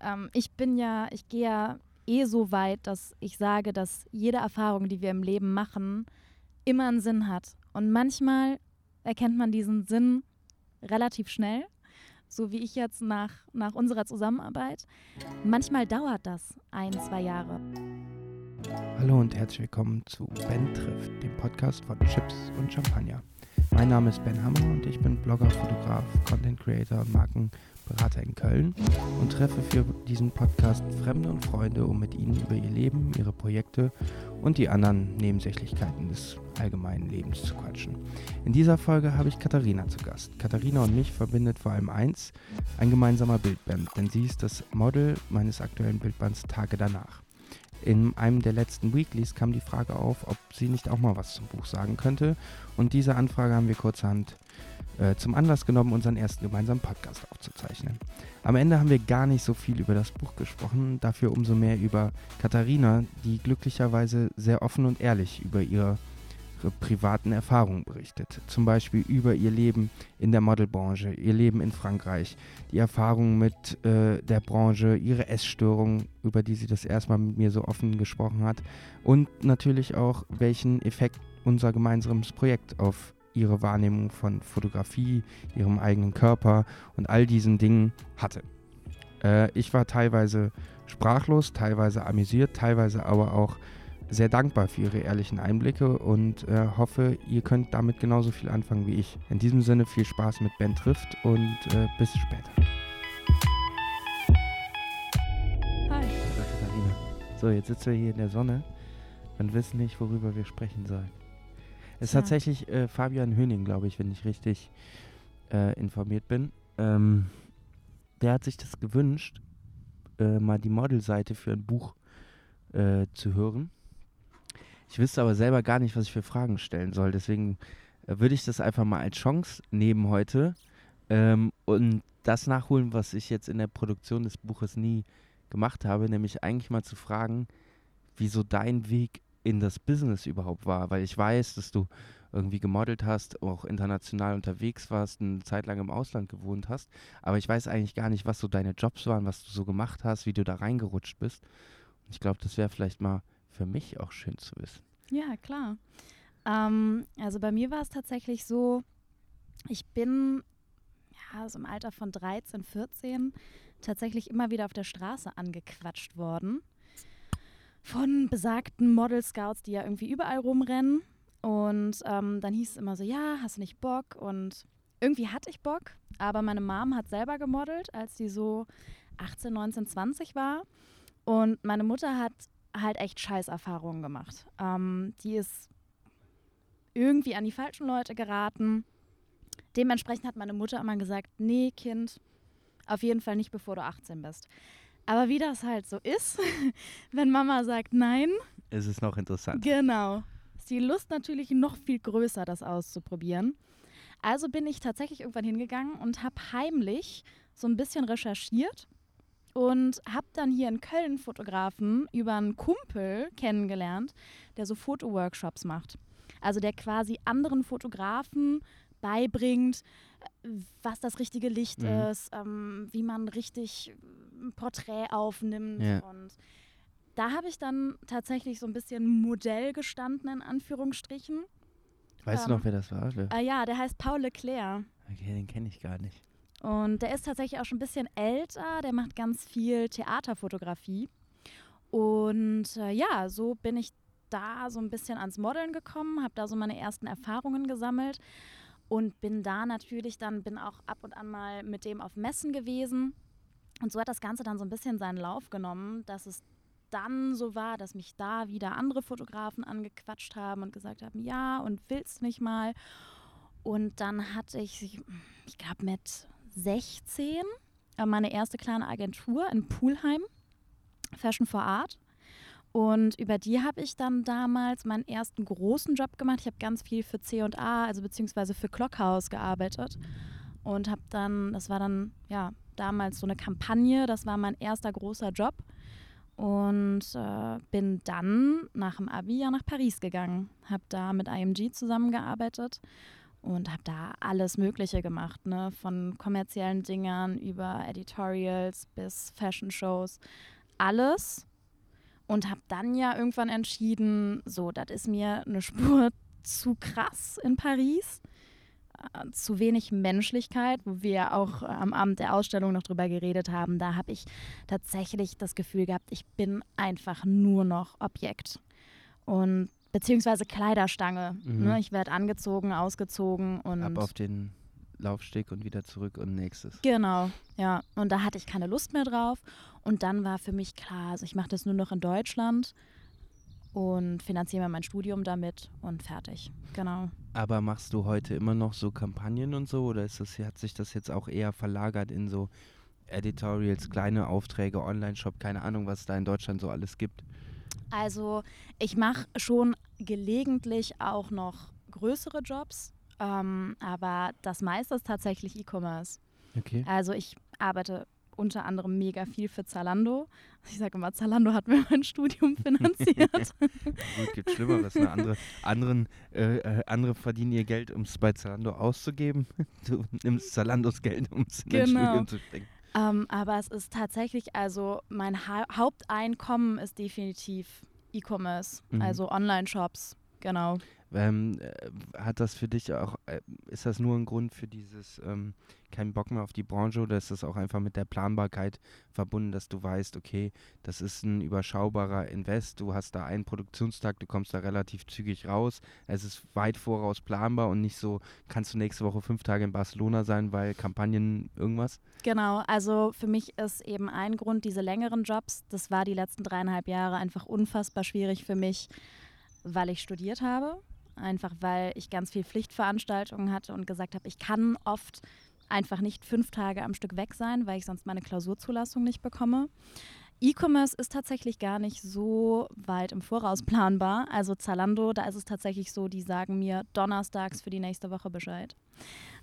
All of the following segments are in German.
ähm, ich bin ja, ich gehe ja eh so weit, dass ich sage, dass jede Erfahrung, die wir im Leben machen, immer einen Sinn hat. Und manchmal erkennt man diesen Sinn relativ schnell, so wie ich jetzt nach, nach unserer Zusammenarbeit. Manchmal dauert das ein, zwei Jahre. Hallo und herzlich willkommen zu Ben trifft, dem Podcast von Chips und Champagner. Mein Name ist Ben Hammer und ich bin Blogger, Fotograf, Content Creator und Markenberater in Köln und treffe für diesen Podcast Fremde und Freunde, um mit ihnen über ihr Leben, ihre Projekte und die anderen Nebensächlichkeiten des allgemeinen Lebens zu quatschen. In dieser Folge habe ich Katharina zu Gast. Katharina und mich verbindet vor allem eins, ein gemeinsamer Bildband, denn sie ist das Model meines aktuellen Bildbands Tage danach. In einem der letzten Weeklies kam die Frage auf, ob sie nicht auch mal was zum Buch sagen könnte. Und diese Anfrage haben wir kurzerhand äh, zum Anlass genommen, unseren ersten gemeinsamen Podcast aufzuzeichnen. Am Ende haben wir gar nicht so viel über das Buch gesprochen, dafür umso mehr über Katharina, die glücklicherweise sehr offen und ehrlich über ihre privaten Erfahrungen berichtet. Zum Beispiel über ihr Leben in der Modelbranche, ihr Leben in Frankreich, die Erfahrungen mit äh, der Branche, ihre Essstörung, über die sie das erstmal mit mir so offen gesprochen hat. Und natürlich auch, welchen Effekt unser gemeinsames Projekt auf ihre Wahrnehmung von Fotografie, ihrem eigenen Körper und all diesen Dingen hatte. Äh, ich war teilweise sprachlos, teilweise amüsiert, teilweise aber auch sehr dankbar für Ihre ehrlichen Einblicke und äh, hoffe, ihr könnt damit genauso viel anfangen wie ich. In diesem Sinne viel Spaß mit Ben trifft und äh, bis später. Hi. So, jetzt sitzen wir hier in der Sonne und wissen nicht, worüber wir sprechen sollen. Es ist Tja. tatsächlich äh, Fabian Höning, glaube ich, wenn ich richtig äh, informiert bin. Ähm, der hat sich das gewünscht, äh, mal die Modelseite für ein Buch äh, zu hören. Ich wüsste aber selber gar nicht, was ich für Fragen stellen soll. Deswegen äh, würde ich das einfach mal als Chance nehmen heute ähm, und das nachholen, was ich jetzt in der Produktion des Buches nie gemacht habe, nämlich eigentlich mal zu fragen, wieso dein Weg in das Business überhaupt war, weil ich weiß, dass du irgendwie gemodelt hast, auch international unterwegs warst, eine Zeit lang im Ausland gewohnt hast, aber ich weiß eigentlich gar nicht, was so deine Jobs waren, was du so gemacht hast, wie du da reingerutscht bist. Und ich glaube, das wäre vielleicht mal für mich auch schön zu wissen. Ja, klar. Ähm, also bei mir war es tatsächlich so, ich bin ja, so im Alter von 13, 14 tatsächlich immer wieder auf der Straße angequatscht worden von besagten Model Scouts, die ja irgendwie überall rumrennen. Und ähm, dann hieß es immer so, ja, hast du nicht Bock? Und irgendwie hatte ich Bock, aber meine Mom hat selber gemodelt, als sie so 18, 19, 20 war. Und meine Mutter hat halt echt Scheißerfahrungen gemacht. Ähm, die ist irgendwie an die falschen Leute geraten. Dementsprechend hat meine Mutter immer gesagt, nee, Kind, auf jeden Fall nicht, bevor du 18 bist. Aber wie das halt so ist, wenn Mama sagt nein, Es ist noch interessant. genau, ist die Lust natürlich noch viel größer, das auszuprobieren. Also bin ich tatsächlich irgendwann hingegangen und habe heimlich so ein bisschen recherchiert und habe dann hier in Köln Fotografen über einen Kumpel kennengelernt, der so Fotoworkshops macht. Also der quasi anderen Fotografen beibringt, was das richtige Licht Mhm. ist, ähm, wie man richtig ein Porträt aufnimmt. Ja. Und da habe ich dann tatsächlich so ein bisschen Modell gestanden, in Anführungsstrichen. Weißt du Ähm, noch, wer das war? Ah ja, der heißt Paul Leclerc. Okay, den kenne ich gar nicht. Und der ist tatsächlich auch schon ein bisschen älter. Der macht ganz viel Theaterfotografie. Und äh, ja, so bin ich da so ein bisschen ans Modeln gekommen, habe da so meine ersten Erfahrungen gesammelt und bin da natürlich dann, bin auch ab und an mal mit dem auf Messen gewesen. Und so hat das Ganze dann so ein bisschen seinen Lauf genommen, dass es dann so war, dass mich da wieder andere Fotografen angequatscht haben und gesagt haben, ja, und willst nicht mal. Und dann hatte ich, ich glaube mit 16, äh, meine erste kleine Agentur in Pulheim, Fashion for Art. Und über die habe ich dann damals meinen ersten großen Job gemacht. Ich habe ganz viel für C&A, also beziehungsweise für Clockhouse gearbeitet. Und habe dann, das war dann, ja, damals so eine Kampagne, das war mein erster großer Job. Und äh, bin dann nach dem Abi ja nach Paris gegangen. Habe da mit IMG zusammengearbeitet und habe da alles Mögliche gemacht, ne? von kommerziellen Dingern über Editorials bis Fashion-Shows, alles. Und habe dann ja irgendwann entschieden, so, das ist mir eine Spur zu krass in Paris, äh, zu wenig Menschlichkeit, wo wir auch äh, am Abend der Ausstellung noch drüber geredet haben. Da habe ich tatsächlich das Gefühl gehabt, ich bin einfach nur noch Objekt. Und beziehungsweise Kleiderstange. Mhm. Ne? Ich werde angezogen, ausgezogen und. Ab auf den Laufsteg und wieder zurück und nächstes. Genau, ja. Und da hatte ich keine Lust mehr drauf. Und dann war für mich klar, also ich mache das nur noch in Deutschland und finanziere mir mein Studium damit und fertig. Genau. Aber machst du heute immer noch so Kampagnen und so oder ist das, hat sich das jetzt auch eher verlagert in so Editorials, kleine Aufträge, Online-Shop, keine Ahnung, was es da in Deutschland so alles gibt? Also ich mache schon gelegentlich auch noch größere Jobs, ähm, aber das meiste ist tatsächlich E-Commerce. Okay. Also ich arbeite unter anderem mega viel für Zalando. Ich sage immer, Zalando hat mir mein Studium finanziert. Gut, gibt Schlimmeres. Ne? Andere, anderen, äh, äh, andere verdienen ihr Geld, um es bei Zalando auszugeben. Du nimmst Zalandos Geld, um es in genau. dein Studium zu stecken. Ähm, aber es ist tatsächlich, also mein ha Haupteinkommen ist definitiv E-Commerce, mhm. also Online-Shops, genau. Ähm, äh, hat das für dich auch, äh, ist das nur ein Grund für dieses ähm, keinen Bock mehr auf die Branche oder ist das auch einfach mit der Planbarkeit verbunden, dass du weißt, okay, das ist ein überschaubarer Invest, du hast da einen Produktionstag, du kommst da relativ zügig raus, es ist weit voraus planbar und nicht so, kannst du nächste Woche fünf Tage in Barcelona sein, weil Kampagnen irgendwas? Genau, also für mich ist eben ein Grund diese längeren Jobs, das war die letzten dreieinhalb Jahre einfach unfassbar schwierig für mich, weil ich studiert habe einfach weil ich ganz viel Pflichtveranstaltungen hatte und gesagt habe, ich kann oft einfach nicht fünf Tage am Stück weg sein, weil ich sonst meine Klausurzulassung nicht bekomme. E-Commerce ist tatsächlich gar nicht so weit im Voraus planbar. Also Zalando, da ist es tatsächlich so, die sagen mir donnerstags für die nächste Woche Bescheid.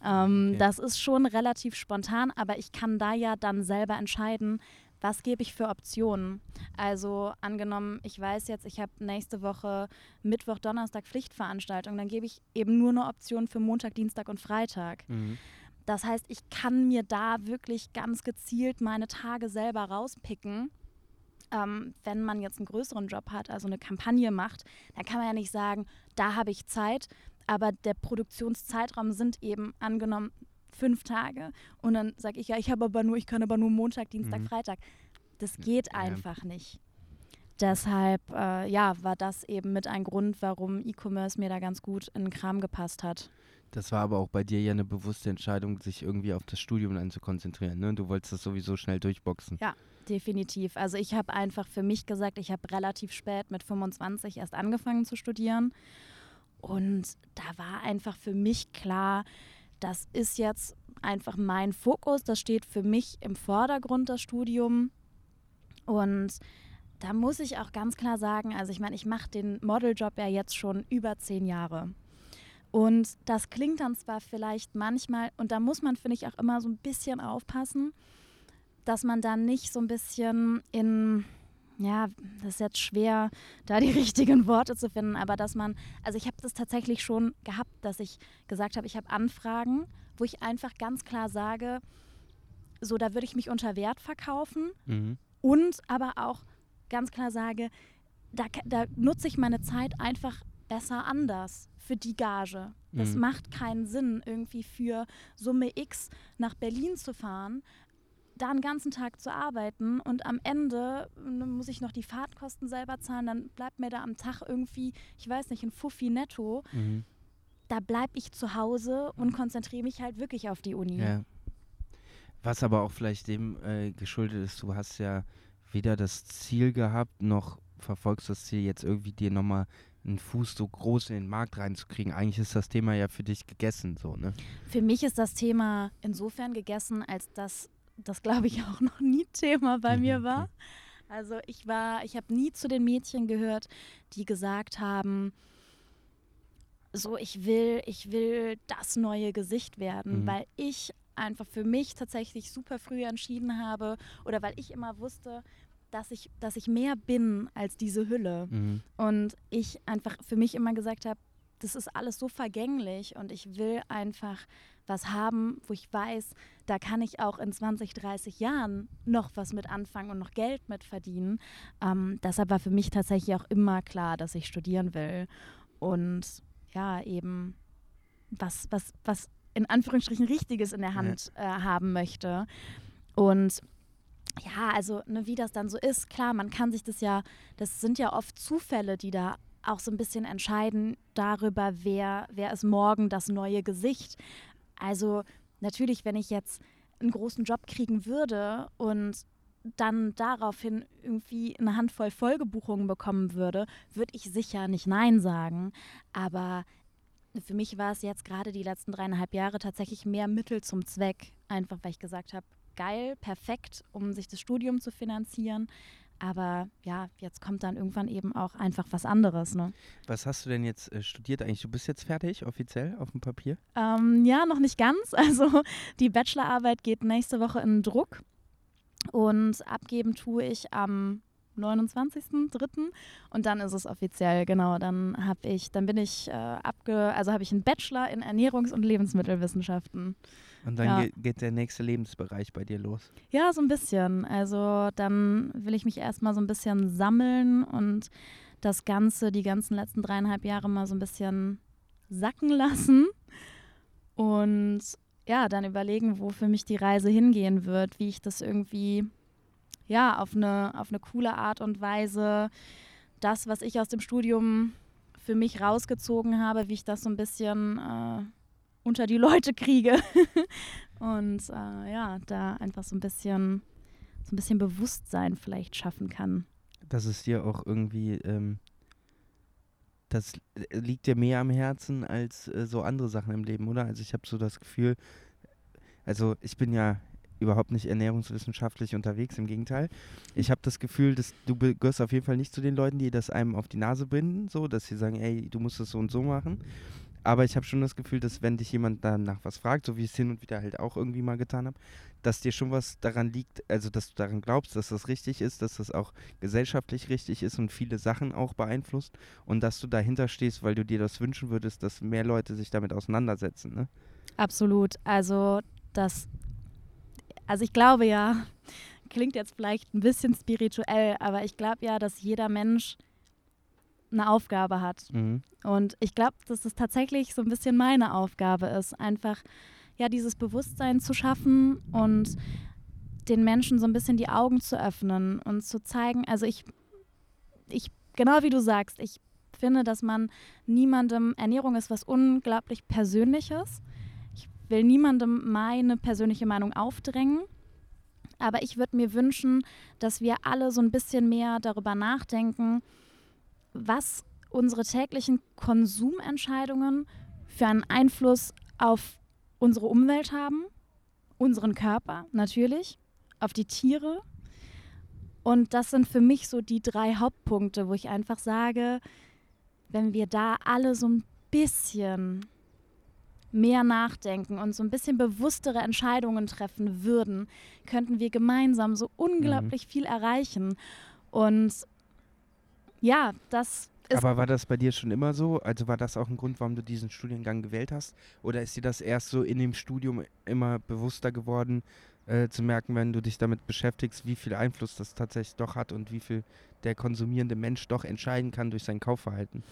Ähm, okay. Das ist schon relativ spontan, aber ich kann da ja dann selber entscheiden, was gebe ich für Optionen? Also angenommen, ich weiß jetzt, ich habe nächste Woche Mittwoch, Donnerstag Pflichtveranstaltung, dann gebe ich eben nur eine Option für Montag, Dienstag und Freitag. Mhm. Das heißt, ich kann mir da wirklich ganz gezielt meine Tage selber rauspicken. Ähm, wenn man jetzt einen größeren Job hat, also eine Kampagne macht, dann kann man ja nicht sagen, da habe ich Zeit, aber der Produktionszeitraum sind eben angenommen fünf Tage und dann sage ich, ja, ich habe aber nur, ich kann aber nur Montag, Dienstag, mhm. Freitag. Das geht ja. einfach nicht. Deshalb, äh, ja, war das eben mit ein Grund, warum E-Commerce mir da ganz gut in den Kram gepasst hat. Das war aber auch bei dir ja eine bewusste Entscheidung, sich irgendwie auf das Studium dann zu konzentrieren. Ne? Du wolltest das sowieso schnell durchboxen. Ja, definitiv. Also ich habe einfach für mich gesagt, ich habe relativ spät mit 25 erst angefangen zu studieren. Und da war einfach für mich klar, das ist jetzt einfach mein Fokus, das steht für mich im Vordergrund, das Studium. Und da muss ich auch ganz klar sagen, also ich meine, ich mache den Modeljob ja jetzt schon über zehn Jahre. Und das klingt dann zwar vielleicht manchmal, und da muss man, finde ich, auch immer so ein bisschen aufpassen, dass man dann nicht so ein bisschen in, ja, das ist jetzt schwer, da die richtigen Worte zu finden, aber dass man, also ich habe das tatsächlich schon gehabt, dass ich gesagt habe, ich habe Anfragen, wo ich einfach ganz klar sage, so, da würde ich mich unter Wert verkaufen mhm. und aber auch ganz klar sage, da, da nutze ich meine Zeit einfach besser anders für die Gage. Es mhm. macht keinen Sinn, irgendwie für Summe X nach Berlin zu fahren, da einen ganzen Tag zu arbeiten und am Ende ne, muss ich noch die Fahrtkosten selber zahlen, dann bleibt mir da am Tag irgendwie, ich weiß nicht, ein Fuffi netto. Mhm. Da bleibe ich zu Hause und konzentriere mich halt wirklich auf die Uni. Ja. Was aber auch vielleicht dem äh, geschuldet ist, du hast ja weder das Ziel gehabt, noch verfolgst das Ziel, jetzt irgendwie dir nochmal einen Fuß so groß in den Markt reinzukriegen. Eigentlich ist das Thema ja für dich gegessen, so, ne? Für mich ist das Thema insofern gegessen, als dass das glaube ich auch noch nie Thema bei mhm, mir war. Also ich war, ich habe nie zu den Mädchen gehört, die gesagt haben, so ich will, ich will das neue Gesicht werden, mhm. weil ich einfach für mich tatsächlich super früh entschieden habe oder weil ich immer wusste, dass ich, dass ich mehr bin als diese Hülle. Mhm. Und ich einfach für mich immer gesagt habe, das ist alles so vergänglich und ich will einfach was haben, wo ich weiß, da kann ich auch in 20, 30 Jahren noch was mit anfangen und noch Geld mit verdienen. Ähm, deshalb war für mich tatsächlich auch immer klar, dass ich studieren will und ja, eben was, was, was in Anführungsstrichen Richtiges in der Hand äh, haben möchte. Und ja, also ne, wie das dann so ist, klar, man kann sich das ja, das sind ja oft Zufälle, die da auch so ein bisschen entscheiden darüber, wer, wer ist morgen das neue Gesicht. Also natürlich, wenn ich jetzt einen großen Job kriegen würde und dann daraufhin irgendwie eine Handvoll Folgebuchungen bekommen würde, würde ich sicher nicht Nein sagen. Aber für mich war es jetzt gerade die letzten dreieinhalb Jahre tatsächlich mehr Mittel zum Zweck. Einfach weil ich gesagt habe, geil, perfekt, um sich das Studium zu finanzieren. Aber ja, jetzt kommt dann irgendwann eben auch einfach was anderes. Ne? Was hast du denn jetzt äh, studiert eigentlich? Du bist jetzt fertig, offiziell, auf dem Papier? Ähm, ja, noch nicht ganz. Also die Bachelorarbeit geht nächste Woche in Druck. Und abgeben tue ich am 29.03. und dann ist es offiziell, genau. Dann habe ich, dann bin ich äh, abge, also habe ich einen Bachelor in Ernährungs- und Lebensmittelwissenschaften. Und dann ja. geht, geht der nächste Lebensbereich bei dir los. Ja, so ein bisschen. Also dann will ich mich erstmal so ein bisschen sammeln und das Ganze, die ganzen letzten dreieinhalb Jahre mal so ein bisschen sacken lassen. Und ja, dann überlegen, wo für mich die Reise hingehen wird, wie ich das irgendwie ja, auf eine, auf eine coole Art und Weise das, was ich aus dem Studium für mich rausgezogen habe, wie ich das so ein bisschen äh, unter die Leute kriege. und äh, ja, da einfach so ein bisschen, so ein bisschen Bewusstsein vielleicht schaffen kann. Dass es dir auch irgendwie, ähm, das liegt dir mehr am Herzen als äh, so andere Sachen im Leben, oder? Also ich habe so das Gefühl, also ich bin ja überhaupt nicht ernährungswissenschaftlich unterwegs, im Gegenteil. Ich habe das Gefühl, dass du gehörst auf jeden Fall nicht zu den Leuten, die das einem auf die Nase binden, so, dass sie sagen, ey, du musst das so und so machen. Aber ich habe schon das Gefühl, dass wenn dich jemand danach was fragt, so wie ich es hin und wieder halt auch irgendwie mal getan habe, dass dir schon was daran liegt, also dass du daran glaubst, dass das richtig ist, dass das auch gesellschaftlich richtig ist und viele Sachen auch beeinflusst und dass du dahinter stehst, weil du dir das wünschen würdest, dass mehr Leute sich damit auseinandersetzen. Ne? Absolut. Also das also ich glaube ja, klingt jetzt vielleicht ein bisschen spirituell, aber ich glaube ja, dass jeder Mensch eine Aufgabe hat. Mhm. Und ich glaube, dass es tatsächlich so ein bisschen meine Aufgabe ist, einfach ja dieses Bewusstsein zu schaffen und den Menschen so ein bisschen die Augen zu öffnen und zu zeigen, also ich, ich, genau wie du sagst, ich finde, dass man niemandem, Ernährung ist was unglaublich Persönliches will niemandem meine persönliche Meinung aufdrängen. Aber ich würde mir wünschen, dass wir alle so ein bisschen mehr darüber nachdenken, was unsere täglichen Konsumentscheidungen für einen Einfluss auf unsere Umwelt haben, unseren Körper natürlich, auf die Tiere. Und das sind für mich so die drei Hauptpunkte, wo ich einfach sage, wenn wir da alle so ein bisschen mehr nachdenken und so ein bisschen bewusstere Entscheidungen treffen würden, könnten wir gemeinsam so unglaublich mhm. viel erreichen. Und ja, das ist. Aber war das bei dir schon immer so? Also war das auch ein Grund, warum du diesen Studiengang gewählt hast? Oder ist dir das erst so in dem Studium immer bewusster geworden, äh, zu merken, wenn du dich damit beschäftigst, wie viel Einfluss das tatsächlich doch hat und wie viel der konsumierende Mensch doch entscheiden kann durch sein Kaufverhalten?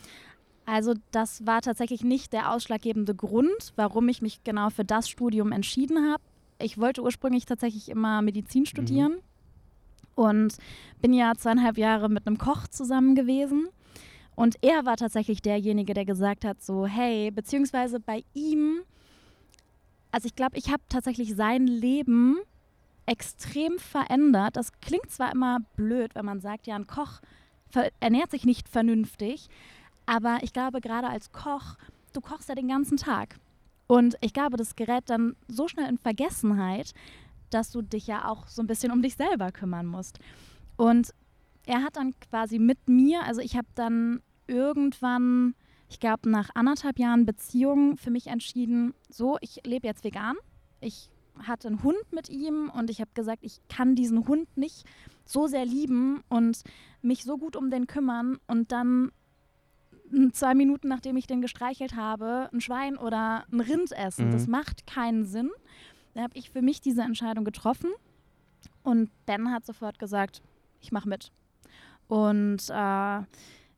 Also das war tatsächlich nicht der ausschlaggebende Grund, warum ich mich genau für das Studium entschieden habe. Ich wollte ursprünglich tatsächlich immer Medizin mhm. studieren mhm. Und bin ja zweieinhalb Jahre mit einem Koch zusammen gewesen. Und er war tatsächlich derjenige, der gesagt hat, so, hey, beziehungsweise bei ihm, also ich glaube, ich habe tatsächlich sein Leben extrem verändert. Das klingt zwar immer blöd, wenn man sagt, ja, ein Koch ernährt sich nicht vernünftig, aber ich glaube, gerade als Koch, du kochst ja den ganzen Tag. Und ich glaube, das gerät dann so schnell in Vergessenheit, dass du dich ja auch so ein bisschen um dich selber kümmern musst. Und er hat dann quasi mit mir, also ich habe dann irgendwann, ich glaube nach anderthalb Jahren Beziehung für mich entschieden, so, ich lebe jetzt vegan. Ich hatte einen Hund mit ihm und ich habe gesagt, ich kann diesen Hund nicht so sehr lieben und mich so gut um den kümmern und dann zwei Minuten nachdem ich den gestreichelt habe, ein Schwein oder ein Rind essen. Mhm. Das macht keinen Sinn. Da habe ich für mich diese Entscheidung getroffen und Ben hat sofort gesagt, ich mache mit. Und äh,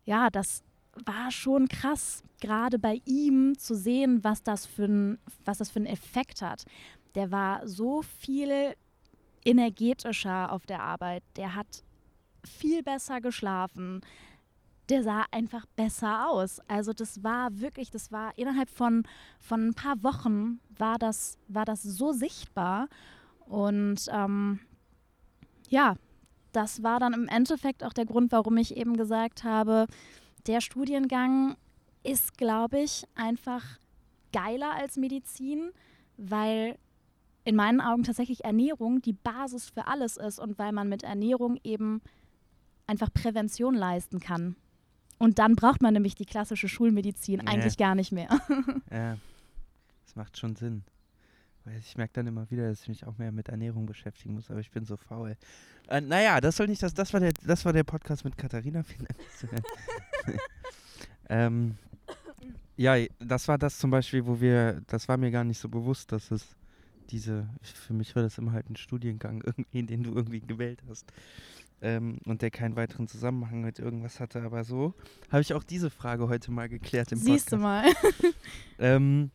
ja, das war schon krass, gerade bei ihm zu sehen, was das, für ein, was das für einen Effekt hat. Der war so viel energetischer auf der Arbeit. Der hat viel besser geschlafen. Der sah einfach besser aus. Also das war wirklich, das war innerhalb von, von ein paar Wochen war das, war das so sichtbar. Und ähm, ja, das war dann im Endeffekt auch der Grund, warum ich eben gesagt habe, der Studiengang ist, glaube ich, einfach geiler als Medizin, weil in meinen Augen tatsächlich Ernährung die Basis für alles ist und weil man mit Ernährung eben einfach Prävention leisten kann. Und dann braucht man nämlich die klassische Schulmedizin nee. eigentlich gar nicht mehr. ja, das macht schon Sinn. Ich merke dann immer wieder, dass ich mich auch mehr mit Ernährung beschäftigen muss, aber ich bin so faul. Äh, naja, das soll nicht das, das war der, das war der Podcast mit Katharina. ähm, ja, das war das zum Beispiel, wo wir, das war mir gar nicht so bewusst, dass es diese, für mich war das immer halt ein Studiengang, irgendwie, den du irgendwie gewählt hast. Ähm, und der keinen weiteren Zusammenhang mit irgendwas hatte. Aber so habe ich auch diese Frage heute mal geklärt im Siehst Podcast. Siehst du mal. ähm,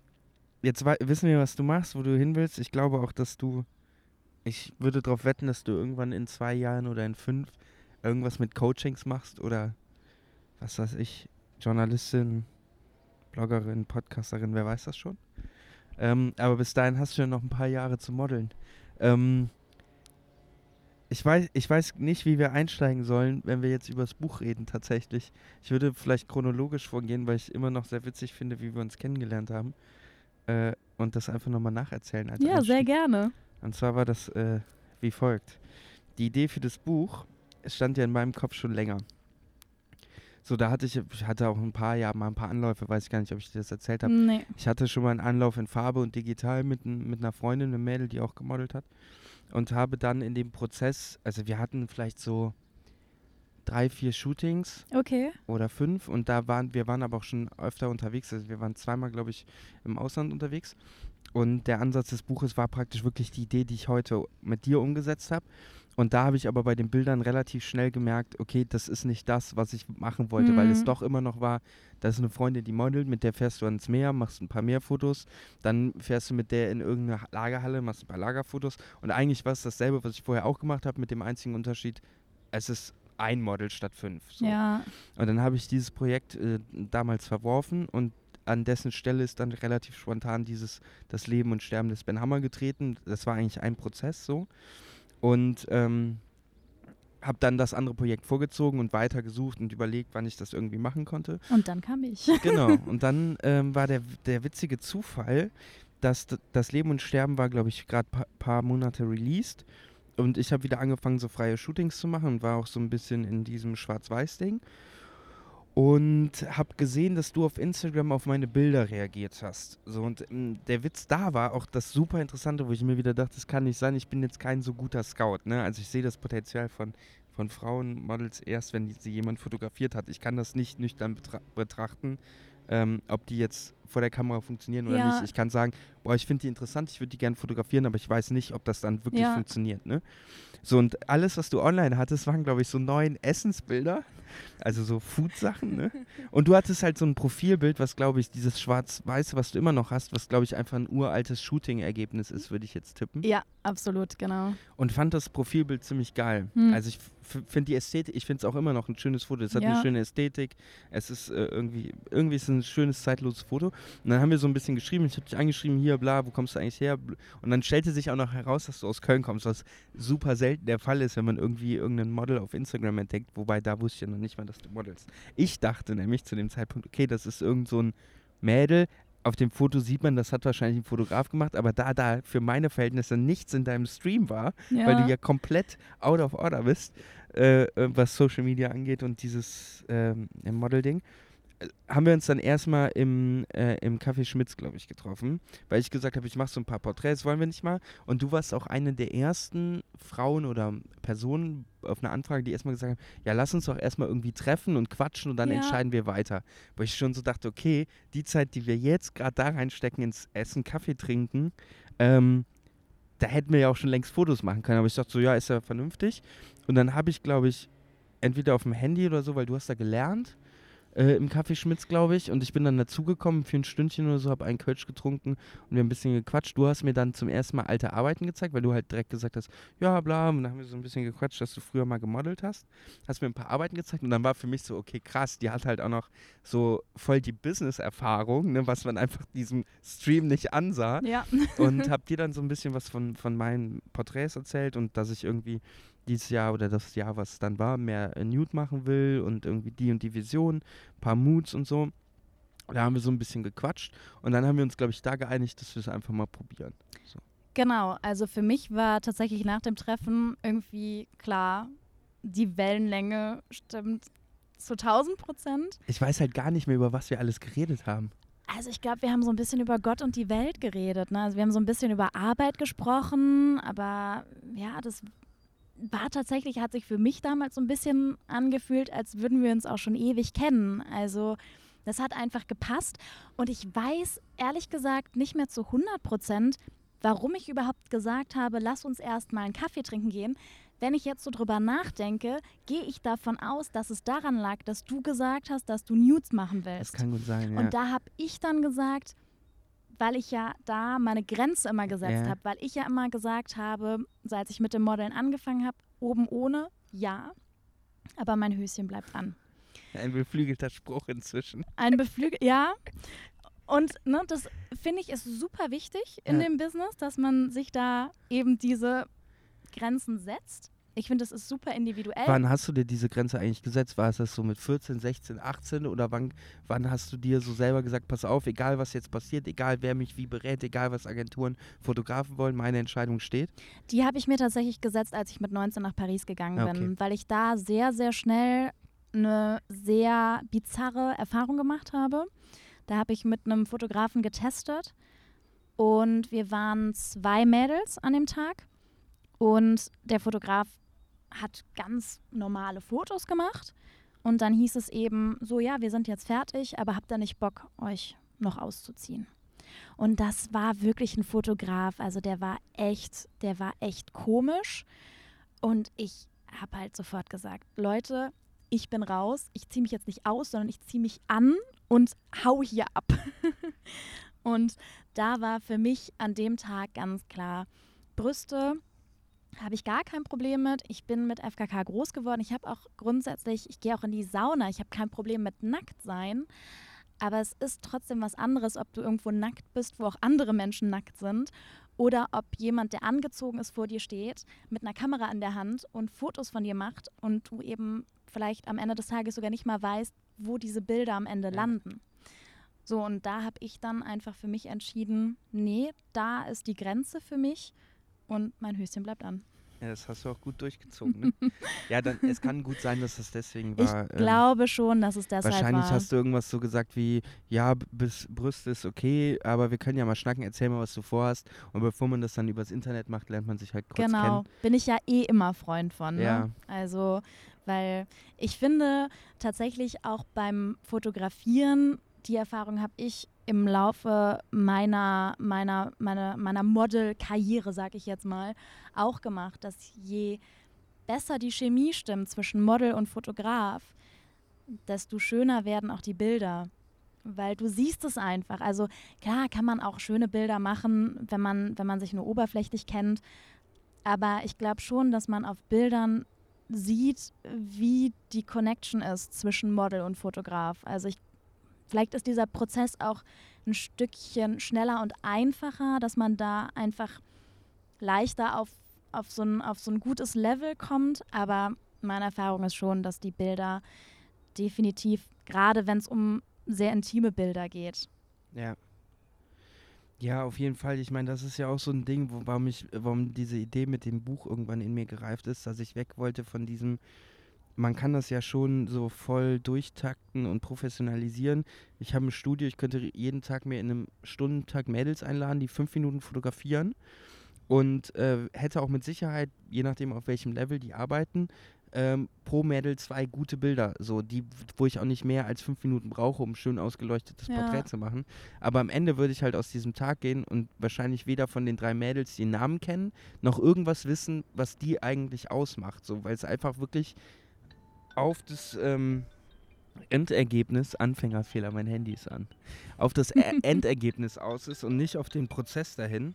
jetzt wissen wir, was du machst, wo du hin willst. Ich glaube auch, dass du, ich würde darauf wetten, dass du irgendwann in zwei Jahren oder in fünf irgendwas mit Coachings machst oder was weiß ich, Journalistin, Bloggerin, Podcasterin, wer weiß das schon. Ähm, aber bis dahin hast du ja noch ein paar Jahre zu modeln. Ähm, ich weiß, ich weiß nicht, wie wir einsteigen sollen, wenn wir jetzt über das Buch reden, tatsächlich. Ich würde vielleicht chronologisch vorgehen, weil ich immer noch sehr witzig finde, wie wir uns kennengelernt haben äh, und das einfach nochmal nacherzählen. ja, Einstieg. sehr gerne. Und zwar war das äh, wie folgt. Die Idee für das Buch stand ja in meinem Kopf schon länger. So, da hatte ich, ich hatte auch ein paar, ja, mal ein paar Anläufe, weiß ich gar nicht, ob ich dir das erzählt habe. Nee. Ich hatte schon mal einen Anlauf in Farbe und digital mit, mit einer Freundin, einem Mädel, die auch gemodelt hat. Und habe dann in dem Prozess, also wir hatten vielleicht so drei, vier Shootings. Okay. Oder fünf. Und da waren, wir waren aber auch schon öfter unterwegs. Also wir waren zweimal, glaube ich, im Ausland unterwegs. Und der Ansatz des Buches war praktisch wirklich die Idee, die ich heute mit dir umgesetzt habe. Und da habe ich aber bei den Bildern relativ schnell gemerkt, okay, das ist nicht das, was ich machen wollte, mhm. weil es mhm. doch immer noch war, das ist eine Freundin, die modelt, mit der fährst du ans Meer, machst ein paar Meerfotos, dann fährst du mit der in irgendeine Lagerhalle, machst ein paar Lagerfotos. Und eigentlich war es dasselbe, was ich vorher auch gemacht habe, mit dem einzigen Unterschied, es ist ein Model statt fünf. So. Ja. Und dann habe ich dieses Projekt äh, damals verworfen und an dessen Stelle ist dann relativ spontan dieses das Leben und Sterben des Ben Hammer getreten. Das war eigentlich ein Prozess so. Und ähm, habe dann das andere Projekt vorgezogen und weitergesucht und überlegt, wann ich das irgendwie machen konnte. Und dann kam ich. Genau. Und dann ähm, war der, der witzige Zufall, dass das Leben und Sterben war, glaube ich, gerade ein pa paar Monate released. Und ich habe wieder angefangen, so freie Shootings zu machen und war auch so ein bisschen in diesem Schwarz-Weiß-Ding. Und habe gesehen, dass du auf Instagram auf meine Bilder reagiert hast. So, und ähm, der Witz da war auch das super Interessante, wo ich mir wieder dachte, das kann nicht sein, ich bin jetzt kein so guter Scout. Ne? Also ich sehe das Potenzial von, von Frauenmodels erst, wenn sie jemand fotografiert hat. Ich kann das nicht nüchtern betra betrachten, ähm, ob die jetzt vor der Kamera funktionieren oder ja. nicht. Ich kann sagen, boah, ich finde die interessant, ich würde die gerne fotografieren, aber ich weiß nicht, ob das dann wirklich ja. funktioniert. Ne? So, und alles, was du online hattest, waren, glaube ich, so neun Essensbilder. Also so Food-Sachen, ne? Und du hattest halt so ein Profilbild, was, glaube ich, dieses Schwarz-Weiße, was du immer noch hast, was, glaube ich, einfach ein uraltes Shooting-Ergebnis ist, würde ich jetzt tippen. Ja, absolut, genau. Und fand das Profilbild ziemlich geil. Hm. Also ich finde die Ästhetik, ich finde es auch immer noch ein schönes Foto. Es hat ja. eine schöne Ästhetik. Es ist äh, irgendwie, irgendwie ist es ein schönes, zeitloses Foto. Und dann haben wir so ein bisschen geschrieben, ich habe dich angeschrieben, hier, bla, wo kommst du eigentlich her? Und dann stellte sich auch noch heraus, dass du aus Köln kommst, was super selten der Fall ist, wenn man irgendwie irgendein Model auf Instagram entdeckt, wobei da wusste ich ja noch nicht mal, dass du modelst. Ich dachte nämlich zu dem Zeitpunkt, okay, das ist irgend so ein Mädel, auf dem Foto sieht man, das hat wahrscheinlich ein Fotograf gemacht, aber da da für meine Verhältnisse nichts in deinem Stream war, ja. weil du ja komplett out of order bist, äh, äh was Social Media angeht und dieses äh, Model-Ding, haben wir uns dann erstmal im, äh, im Café Schmitz, glaube ich, getroffen, weil ich gesagt habe, ich mache so ein paar Porträts, wollen wir nicht mal? Und du warst auch eine der ersten Frauen oder Personen auf eine Anfrage, die erstmal gesagt haben, ja, lass uns doch erstmal irgendwie treffen und quatschen und dann Ja. entscheiden wir weiter. Wo ich schon so dachte, okay, die Zeit, die wir jetzt gerade da reinstecken ins Essen, Kaffee trinken, ähm, da hätten wir ja auch schon längst Fotos machen können. Aber ich dachte so, ja, ist ja vernünftig. Und dann habe ich, glaube ich, entweder auf dem Handy oder so, weil du hast da gelernt, äh, im Café Schmitz, glaube ich. Und ich bin dann dazugekommen für ein Stündchen oder so, habe einen Kölsch getrunken und wir haben ein bisschen gequatscht. Du hast mir dann zum ersten Mal alte Arbeiten gezeigt, weil du halt direkt gesagt hast, ja, bla. Und dann haben wir so ein bisschen gequatscht, dass du früher mal gemodelt hast. Hast mir ein paar Arbeiten gezeigt und dann war für mich so, okay, krass, die hat halt auch noch so voll die Business-Erfahrung, ne, was man einfach diesem Stream nicht ansah Ja. und habe dir dann so ein bisschen was von, von meinen Porträts erzählt und dass ich irgendwie dieses Jahr oder das Jahr, was es dann war, mehr äh, Nude machen will und irgendwie die und die Vision, ein paar Moods und so. Da haben wir so ein bisschen gequatscht und dann haben wir uns, glaube ich, da geeinigt, dass wir es einfach mal probieren. Genau, also für mich war tatsächlich nach dem Treffen irgendwie klar, die Wellenlänge stimmt zu 1000 Prozent. Ich weiß halt gar nicht mehr, über was wir alles geredet haben. Also ich glaube, wir haben so ein bisschen über Gott und die Welt geredet. Ne? Also wir haben so ein bisschen über Arbeit gesprochen, aber ja, das war tatsächlich, hat sich für mich damals so ein bisschen angefühlt, als würden wir uns auch schon ewig kennen. Also das hat einfach gepasst und ich weiß ehrlich gesagt nicht mehr zu 100 Prozent, warum ich überhaupt gesagt habe, lass uns erst mal einen Kaffee trinken gehen. Wenn ich jetzt so drüber nachdenke, gehe ich davon aus, dass es daran lag, dass du gesagt hast, dass du Nudes machen willst. Das kann gut sein, ja. Und da habe ich dann gesagt, weil ich ja da meine Grenze immer gesetzt Ja. habe, weil ich ja immer gesagt habe, als ich mit dem Modeln angefangen habe, oben ohne, ja, aber mein Höschen bleibt an. Ein beflügelter Spruch inzwischen. Ein Beflügel, ja. Und ne, das finde ich ist super wichtig in Ja. dem Business, dass man sich da eben diese Grenzen setzt. Ich finde, das ist super individuell. Wann hast du dir diese Grenze eigentlich gesetzt? War es das so mit 14, 16, 18 oder wann, wann hast du dir so selber gesagt, pass auf, egal was jetzt passiert, egal wer mich wie berät, egal was Agenturen, Fotografen wollen, meine Entscheidung steht? Die habe ich mir tatsächlich gesetzt, als ich mit 19 nach Paris gegangen Ah, bin, okay. weil ich da sehr, sehr schnell eine sehr bizarre Erfahrung gemacht habe. Da habe ich mit einem Fotografen getestet und wir waren zwei Mädels an dem Tag und der Fotograf hat ganz normale Fotos gemacht und dann hieß es eben so, ja, wir sind jetzt fertig, aber habt ihr nicht Bock, euch noch auszuziehen? Und das war wirklich ein Fotograf, also der war echt, der war echt komisch und ich habe halt sofort gesagt, Leute, ich bin raus, ich ziehe mich jetzt nicht aus, sondern ich ziehe mich an und hau hier ab. und da war für mich an dem Tag ganz klar, Brüste habe ich gar kein Problem mit. Ich bin mit FKK groß geworden. Ich habe auch grundsätzlich, ich gehe auch in die Sauna. Ich habe kein Problem mit nackt sein. Aber es ist trotzdem was anderes, ob du irgendwo nackt bist, wo auch andere Menschen nackt sind, oder ob jemand, der angezogen ist, vor dir steht, mit einer Kamera in der Hand und Fotos von dir macht und du eben vielleicht am Ende des Tages sogar nicht mal weißt, wo diese Bilder am Ende Ja. landen. So, und da habe ich dann einfach für mich entschieden, nee, da ist die Grenze für mich und mein Höschen bleibt an. Ja, das hast du auch gut durchgezogen. Ne? ja, dann, es kann gut sein, dass das deswegen Ich war. ähm, glaube schon, dass es deshalb Wahrscheinlich war. hast du irgendwas so gesagt wie, ja, bis Brüste ist okay, aber wir können ja mal schnacken, erzähl mal, was du vorhast. Und bevor man das dann übers Internet macht, lernt man sich halt kurz Genau, kennen. bin ich ja eh immer Freund von. Ne? Ja. Also, weil ich finde tatsächlich auch beim Fotografieren, die Erfahrung habe ich im Laufe meiner, meiner, meiner, meiner Model-Karriere, sag ich jetzt mal, auch gemacht, dass je besser die Chemie stimmt zwischen Model und Fotograf, desto schöner werden auch die Bilder. Weil du siehst es einfach. Also klar kann man auch schöne Bilder machen, wenn man, wenn man sich nur oberflächlich kennt. Aber ich glaube schon, dass man auf Bildern sieht, wie die Connection ist zwischen Model und Fotograf. Also ich, vielleicht ist dieser Prozess auch ein Stückchen schneller und einfacher, dass man da einfach leichter auf, auf, so ein, auf so ein gutes Level kommt. Aber meine Erfahrung ist schon, dass die Bilder definitiv, gerade wenn es um sehr intime Bilder geht, Ja. Ja, auf jeden Fall. Ich meine, das ist ja auch so ein Ding, wo, warum, ich, warum diese Idee mit dem Buch irgendwann in mir gereift ist, dass ich weg wollte von diesem man kann das ja schon so voll durchtakten und professionalisieren. Ich habe ein Studio, ich könnte jeden Tag mir in einem Stundentag Mädels einladen, die fünf Minuten fotografieren und äh, hätte auch mit Sicherheit, je nachdem auf welchem Level die arbeiten, ähm, pro Mädel zwei gute Bilder, so die, wo ich auch nicht mehr als fünf Minuten brauche, um schön ausgeleuchtetes Ja. Porträt zu machen. Aber am Ende würde ich halt aus diesem Tag gehen und wahrscheinlich weder von den drei Mädels den Namen kennen, noch irgendwas wissen, was die eigentlich ausmacht. So, weil es einfach wirklich auf das ähm, Endergebnis, Anfängerfehler, mein Handy ist an, auf das E- Endergebnis aus ist und nicht auf den Prozess dahin.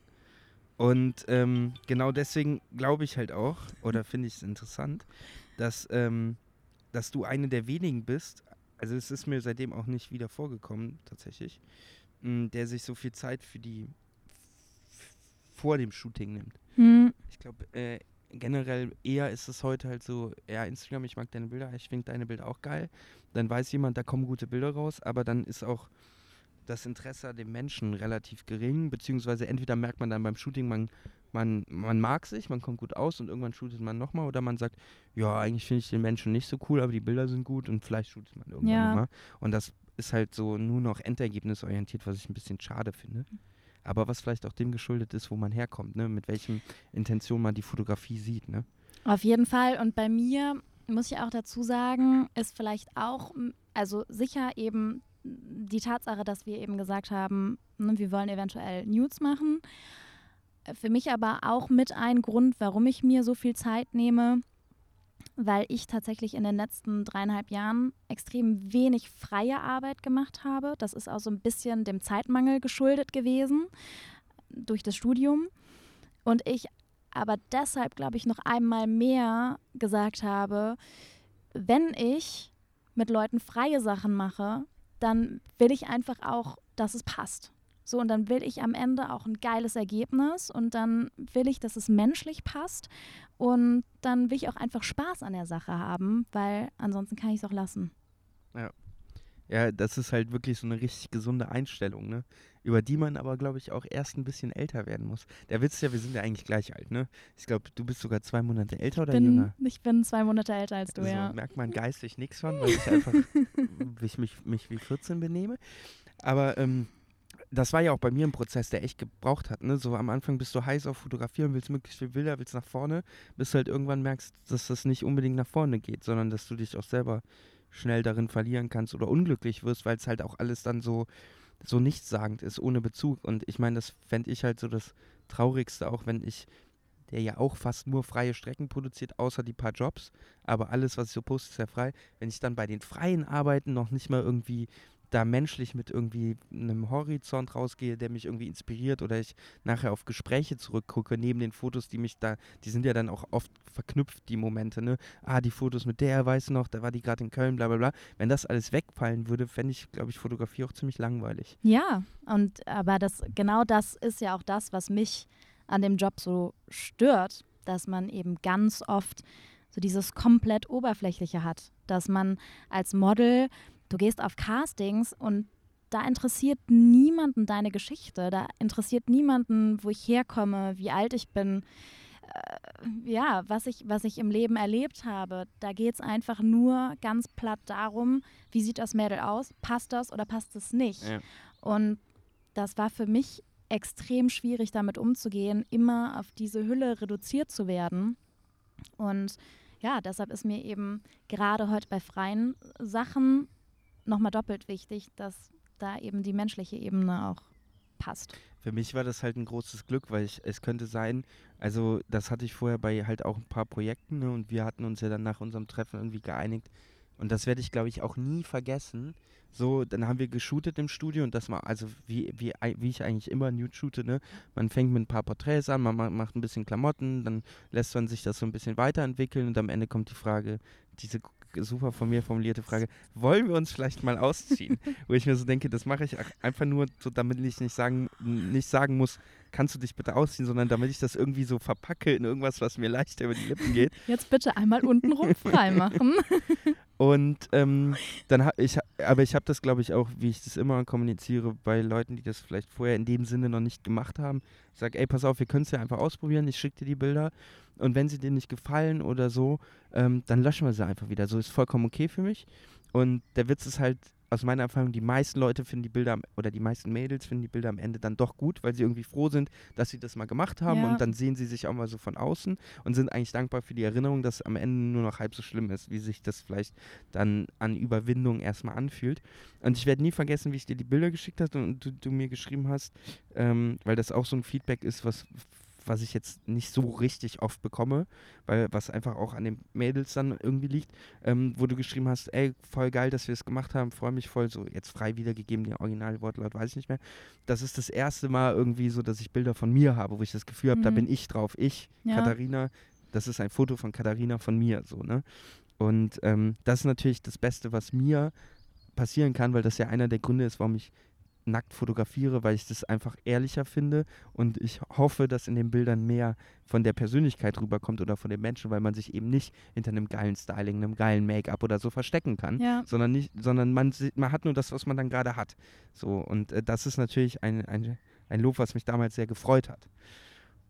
Und ähm, genau deswegen glaube ich halt auch, oder finde ich es interessant, dass, ähm, dass du eine der wenigen bist, also es ist mir seitdem auch nicht wieder vorgekommen, tatsächlich, mh, der sich so viel Zeit für die vor dem Shooting nimmt. Hm, Ich glaube, äh, generell eher ist es heute halt so, ja, Instagram, ich mag deine Bilder, ich finde deine Bilder auch geil. Dann weiß jemand, da kommen gute Bilder raus, aber dann ist auch das Interesse an dem Menschen relativ gering, beziehungsweise entweder merkt man dann beim Shooting, man, man, man mag sich, man kommt gut aus und irgendwann shootet man nochmal oder man sagt, ja, eigentlich finde ich den Menschen nicht so cool, aber die Bilder sind gut und vielleicht shootet man irgendwann Ja. nochmal. Und das ist halt so nur noch endergebnisorientiert, was ich ein bisschen schade finde. Aber was vielleicht auch dem geschuldet ist, wo man herkommt, ne? mit welchen Intention man die Fotografie sieht. Ne? Auf jeden Fall. Und bei mir muss ich auch dazu sagen, ist vielleicht auch, also sicher eben die Tatsache, dass wir eben gesagt haben, ne, wir wollen eventuell Nudes machen. Für mich aber auch mit ein Grund, warum ich mir so viel Zeit nehme, weil ich tatsächlich in den letzten dreieinhalb Jahren extrem wenig freie Arbeit gemacht habe. Das ist auch so ein bisschen dem Zeitmangel geschuldet gewesen durch das Studium. Und ich aber deshalb, glaube ich, noch einmal mehr gesagt habe, wenn ich mit Leuten freie Sachen mache, dann will ich einfach auch, dass es passt. So, und dann will ich am Ende auch ein geiles Ergebnis und dann will ich, dass es menschlich passt und dann will ich auch einfach Spaß an der Sache haben, weil ansonsten kann ich es auch lassen. Ja, das ist halt wirklich so eine richtig gesunde Einstellung, ne? Über die man aber, glaube ich, auch erst ein bisschen älter werden muss. Der Witz ist ja, wir sind ja eigentlich gleich alt, ne? Ich glaube, du bist sogar zwei Monate älter oder Bin, jünger. ich bin zwei Monate älter als du, so ja. merkt man geistig nichts von, weil ich einfach wie ich mich, mich wie 14 benehme. Aber ähm, das war ja auch bei mir ein Prozess, der echt gebraucht hat. Ne? So am Anfang bist du heiß auf Fotografieren, willst möglichst viel Bilder, willst nach vorne, bis du halt irgendwann merkst, dass das nicht unbedingt nach vorne geht, sondern dass du dich auch selber schnell darin verlieren kannst oder unglücklich wirst, weil es halt auch alles dann so, so nichtssagend ist, ohne Bezug. Und ich meine, das fände ich halt so das Traurigste, auch wenn ich, der ja auch fast nur freie Strecken produziert, außer die paar Jobs, aber alles, was ich so poste, ist ja frei. Wenn ich dann bei den freien Arbeiten noch nicht mal irgendwie da menschlich mit irgendwie einem Horizont rausgehe, der mich irgendwie inspiriert oder ich nachher auf Gespräche zurückgucke, neben den Fotos, die mich da, die sind ja dann auch oft verknüpft, die Momente, ne? Ah, die Fotos mit der, weiß noch, da war die gerade in Köln, bla bla bla. Wenn das alles wegfallen würde, fände ich, glaube ich, Fotografie auch ziemlich langweilig. Ja, und aber das genau das ist ja auch das, was mich an dem Job so stört, dass man eben ganz oft so dieses komplett oberflächliche hat, dass man als Model, du gehst auf Castings und da interessiert niemanden deine Geschichte, da interessiert niemanden, wo ich herkomme, wie alt ich bin, äh, ja, was ich, was ich im Leben erlebt habe. Da geht es einfach nur ganz platt darum, wie sieht das Mädel aus, passt das oder passt es nicht. Ja. Und das war für mich extrem schwierig, damit umzugehen, immer auf diese Hülle reduziert zu werden. Und ja, deshalb ist mir eben gerade heute bei freien Sachen nochmal doppelt wichtig, dass da eben die menschliche Ebene auch passt. Für mich war das halt ein großes Glück, weil ich, es könnte sein, also das hatte ich vorher bei halt auch ein paar Projekten ne, und wir hatten uns ja dann nach unserem Treffen irgendwie geeinigt und das werde ich glaube ich auch nie vergessen. So, dann haben wir geshootet im Studio und das war also wie, wie, wie ich eigentlich immer nude shoote, ne? Man fängt mit ein paar Porträts an, man ma- macht ein bisschen Klamotten, dann lässt man sich das so ein bisschen weiterentwickeln und am Ende kommt die Frage, diese super von mir formulierte Frage, wollen wir uns vielleicht mal ausziehen? Wo ich mir so denke, das mache ich ach- einfach nur so, damit ich nicht sagen, nicht sagen muss, kannst du dich bitte ausziehen, sondern damit ich das irgendwie so verpacke in irgendwas, was mir leichter über die Lippen geht. Jetzt bitte einmal untenrum freimachen. Und ähm, dann habe ich, aber ich habe das, glaube ich, auch, wie ich das immer kommuniziere, bei Leuten, die das vielleicht vorher in dem Sinne noch nicht gemacht haben. Ich sage, ey, pass auf, wir können es ja einfach ausprobieren, ich schicke dir die Bilder und wenn sie dir nicht gefallen oder so, ähm, dann löschen wir sie einfach wieder. So ist vollkommen okay für mich. Und der Witz ist halt, aus meiner Erfahrung, die meisten Leute finden die Bilder oder die meisten Mädels finden die Bilder am Ende dann doch gut, weil sie irgendwie froh sind, dass sie das mal gemacht haben Ja. und dann sehen sie sich auch mal so von außen und sind eigentlich dankbar für die Erinnerung, dass am Ende nur noch halb so schlimm ist, wie sich das vielleicht dann an Überwindung erstmal anfühlt. Und ich werde nie vergessen, wie ich dir die Bilder geschickt habe und du, du mir geschrieben hast, ähm, weil das auch so ein Feedback ist, was was ich jetzt nicht so richtig oft bekomme, weil was einfach auch an den Mädels dann irgendwie liegt, ähm, wo du geschrieben hast, ey, voll geil, dass wir es gemacht haben, freue mich voll, so jetzt frei wiedergegeben, den Originalwortlaut weiß ich nicht mehr. Das ist das erste Mal irgendwie so, dass ich Bilder von mir habe, wo ich das Gefühl habe, da Mhm. bin ich drauf, ich, Ja. Katharina, das ist ein Foto von Katharina von mir, so, ne? Und ähm, das ist natürlich das Beste, was mir passieren kann, weil das ja einer der Gründe ist, warum ich nackt fotografiere, weil ich das einfach ehrlicher finde und ich hoffe, dass in den Bildern mehr von der Persönlichkeit rüberkommt oder von den Menschen, weil man sich eben nicht hinter einem geilen Styling, einem geilen Make-up oder so verstecken kann, Ja. sondern nicht, sondern man, man hat nur das, was man dann gerade hat. So und äh, das ist natürlich ein, ein, ein Lob, was mich damals sehr gefreut hat.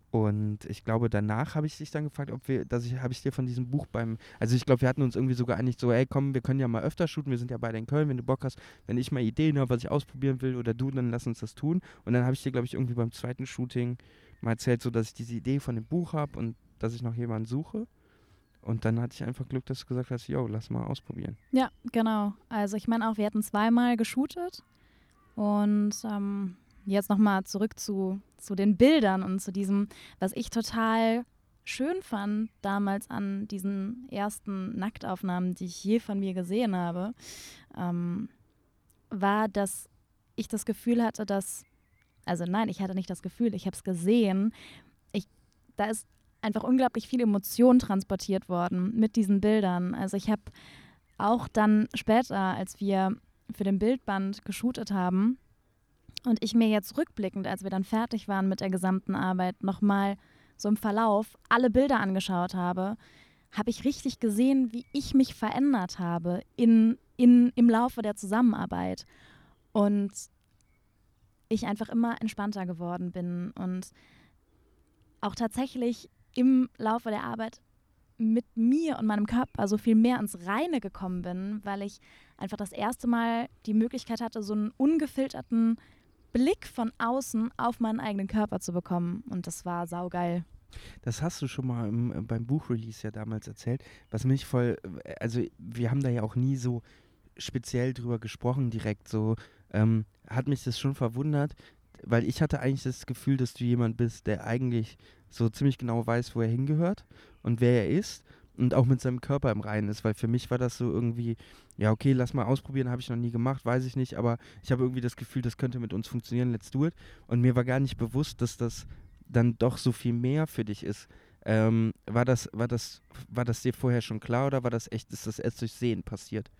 Und ich glaube, danach habe ich dich dann gefragt, ob wir, dass ich, habe ich dir von diesem Buch beim, also ich glaube, wir hatten uns irgendwie so geeinigt, so, ey, komm, wir können ja mal öfter shooten, wir sind ja beide in Köln, wenn du Bock hast, wenn ich mal Ideen habe, was ich ausprobieren will oder du, dann lass uns das tun. Und dann habe ich dir, glaube ich, irgendwie beim zweiten Shooting mal erzählt, so, dass ich diese Idee von dem Buch habe und dass ich noch jemanden suche. Und dann hatte ich einfach Glück, dass du gesagt hast, yo, lass mal ausprobieren. Ja, genau. Also ich meine auch, wir hatten zweimal geshootet und ähm, jetzt nochmal zurück zu, zu den Bildern und zu diesem, was ich total schön fand damals an diesen ersten Nacktaufnahmen, die ich je von mir gesehen habe, ähm, war, dass ich das Gefühl hatte, dass, also nein, ich hatte nicht das Gefühl, ich habe es gesehen, ich, da ist einfach unglaublich viel Emotion transportiert worden mit diesen Bildern. Also ich habe auch dann später, als wir für den Bildband geshootet haben und ich mir jetzt rückblickend, als wir dann fertig waren mit der gesamten Arbeit, nochmal so im Verlauf alle Bilder angeschaut habe, habe ich richtig gesehen, wie ich mich verändert habe in, in, im Laufe der Zusammenarbeit. Und ich einfach immer entspannter geworden bin und auch tatsächlich im Laufe der Arbeit mit mir und meinem Körper so viel mehr ans Reine gekommen bin, weil ich einfach das erste Mal die Möglichkeit hatte, so einen ungefilterten Blick von außen auf meinen eigenen Körper zu bekommen. Und das war saugeil. Das hast du schon mal im, äh, beim Buchrelease ja damals erzählt, was mich voll, äh, also wir haben da ja auch nie so speziell drüber gesprochen direkt, so ähm, hat mich das schon verwundert, weil ich hatte eigentlich das Gefühl, dass du jemand bist, der eigentlich so ziemlich genau weiß, wo er hingehört und wer er ist und auch mit seinem Körper im Reinen ist, weil für mich war das so irgendwie, ja okay, lass mal ausprobieren, habe ich noch nie gemacht, weiß ich nicht, aber ich habe irgendwie das Gefühl, das könnte mit uns funktionieren, let's do it und mir war gar nicht bewusst, dass das dann doch so viel mehr für dich ist. Ähm, war das, war das, war das dir vorher schon klar oder war das echt, ist das erst durch Sehen passiert?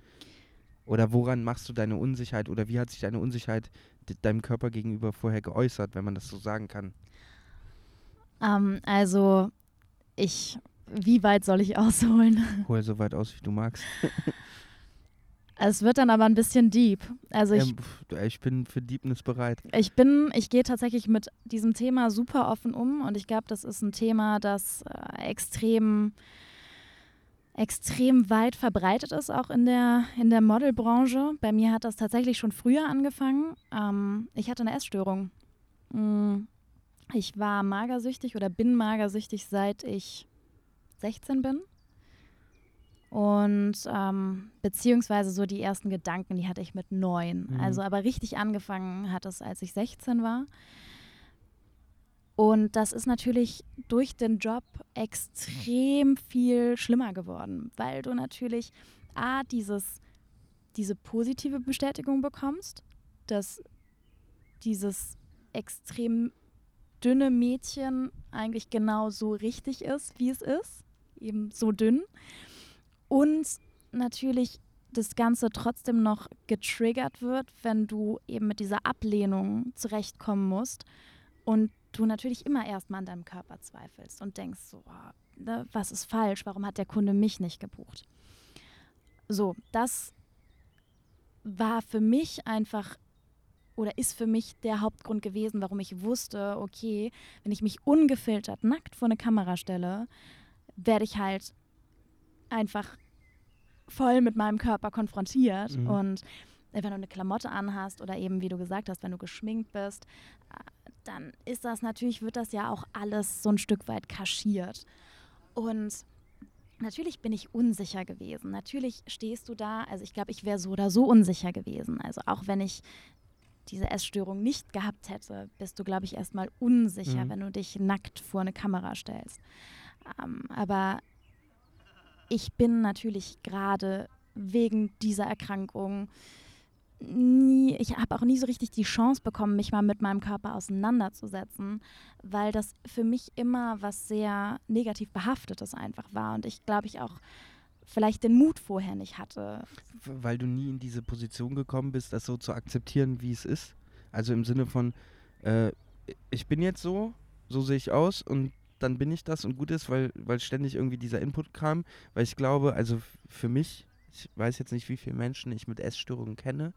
Oder woran machst du deine Unsicherheit oder wie hat sich deine Unsicherheit de deinem Körper gegenüber vorher geäußert, wenn man das so sagen kann? Ähm, also, ich, wie weit soll ich ausholen? Hol so weit aus, wie du magst. Es wird dann aber ein bisschen deep. Also ich, pf, ich bin für Deepness bereit. ich bin, ich gehe tatsächlich mit diesem Thema super offen um und ich glaube, das ist ein Thema, das äh, extrem, extrem weit verbreitet ist, auch in der, in der Modelbranche. Bei mir hat das tatsächlich schon früher angefangen. Ähm, ich hatte eine Essstörung. Mm, Ich war magersüchtig oder bin magersüchtig, seit ich 16 bin. Und ähm, beziehungsweise so die ersten Gedanken, die hatte ich mit neun. Mhm. Also aber richtig angefangen hat es, als ich 16 war. Und das ist natürlich durch den Job extrem viel schlimmer geworden, weil du natürlich A, dieses, diese positive Bestätigung bekommst, dass dieses extrem dünne Mädchen eigentlich genau so richtig ist, wie es ist, eben so dünn. Und natürlich das Ganze trotzdem noch getriggert wird, wenn du eben mit dieser Ablehnung zurechtkommen musst und du natürlich immer erstmal an deinem Körper zweifelst und denkst so, oh, ne, was ist falsch, warum hat der Kunde mich nicht gebucht? So, das war für mich einfach oder ist für mich der Hauptgrund gewesen, warum ich wusste, okay, wenn ich mich ungefiltert nackt vor eine Kamera stelle, werde ich halt einfach voll mit meinem Körper konfrontiert. Mhm. Und wenn du eine Klamotte anhast oder eben, wie du gesagt hast, wenn du geschminkt bist, äh, dann ist das natürlich, wird das ja auch alles so ein Stück weit kaschiert. Und natürlich bin ich unsicher gewesen. Natürlich stehst du da, also ich glaube, ich wäre so oder so unsicher gewesen. Also auch wenn ich diese Essstörung nicht gehabt hätte, bist du, glaube ich, erstmal unsicher, mhm. wenn du dich nackt vor eine Kamera stellst. Ähm, aber ich bin natürlich gerade wegen dieser Erkrankung nie, ich habe auch nie so richtig die Chance bekommen, mich mal mit meinem Körper auseinanderzusetzen, weil das für mich immer was sehr negativ behaftetes einfach war und ich glaube ich auch vielleicht den Mut vorher nicht hatte. Weil du nie in diese Position gekommen bist, das so zu akzeptieren, wie es ist. Also im Sinne von, äh, ich bin jetzt so, so sehe ich aus und dann bin ich das und gut ist, weil, weil ständig irgendwie dieser Input kam. Weil ich glaube, also für mich, ich weiß jetzt nicht, wie viele Menschen ich mit Essstörungen kenne,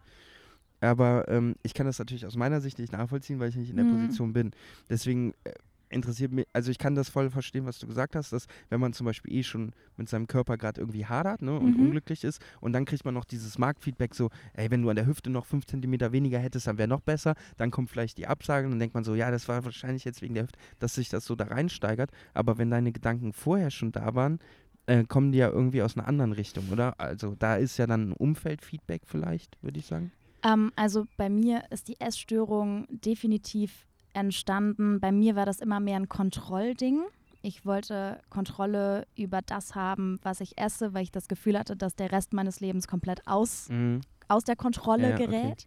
aber ähm, ich kann das natürlich aus meiner Sicht nicht nachvollziehen, weil ich nicht in der mhm. Position bin. Deswegen äh, interessiert mich, also ich kann das voll verstehen, was du gesagt hast, dass wenn man zum Beispiel eh schon mit seinem Körper gerade irgendwie hadert ne, und mhm. unglücklich ist und dann kriegt man noch dieses Marktfeedback so, ey, wenn du an der Hüfte noch fünf Zentimeter weniger hättest, dann wäre noch besser, dann kommt vielleicht die Absage und dann denkt man so, ja, das war wahrscheinlich jetzt wegen der Hüfte, dass sich das so da reinsteigert, aber wenn deine Gedanken vorher schon da waren, äh, kommen die ja irgendwie aus einer anderen Richtung, oder? Also da ist ja dann ein Umfeldfeedback vielleicht, würde ich sagen. Ähm, also bei mir ist die Essstörung definitiv entstanden. Bei mir war das immer mehr ein Kontrollding. Ich wollte Kontrolle über das haben, was ich esse, weil ich das Gefühl hatte, dass der Rest meines Lebens komplett aus, mhm. aus der Kontrolle ja, gerät. Okay.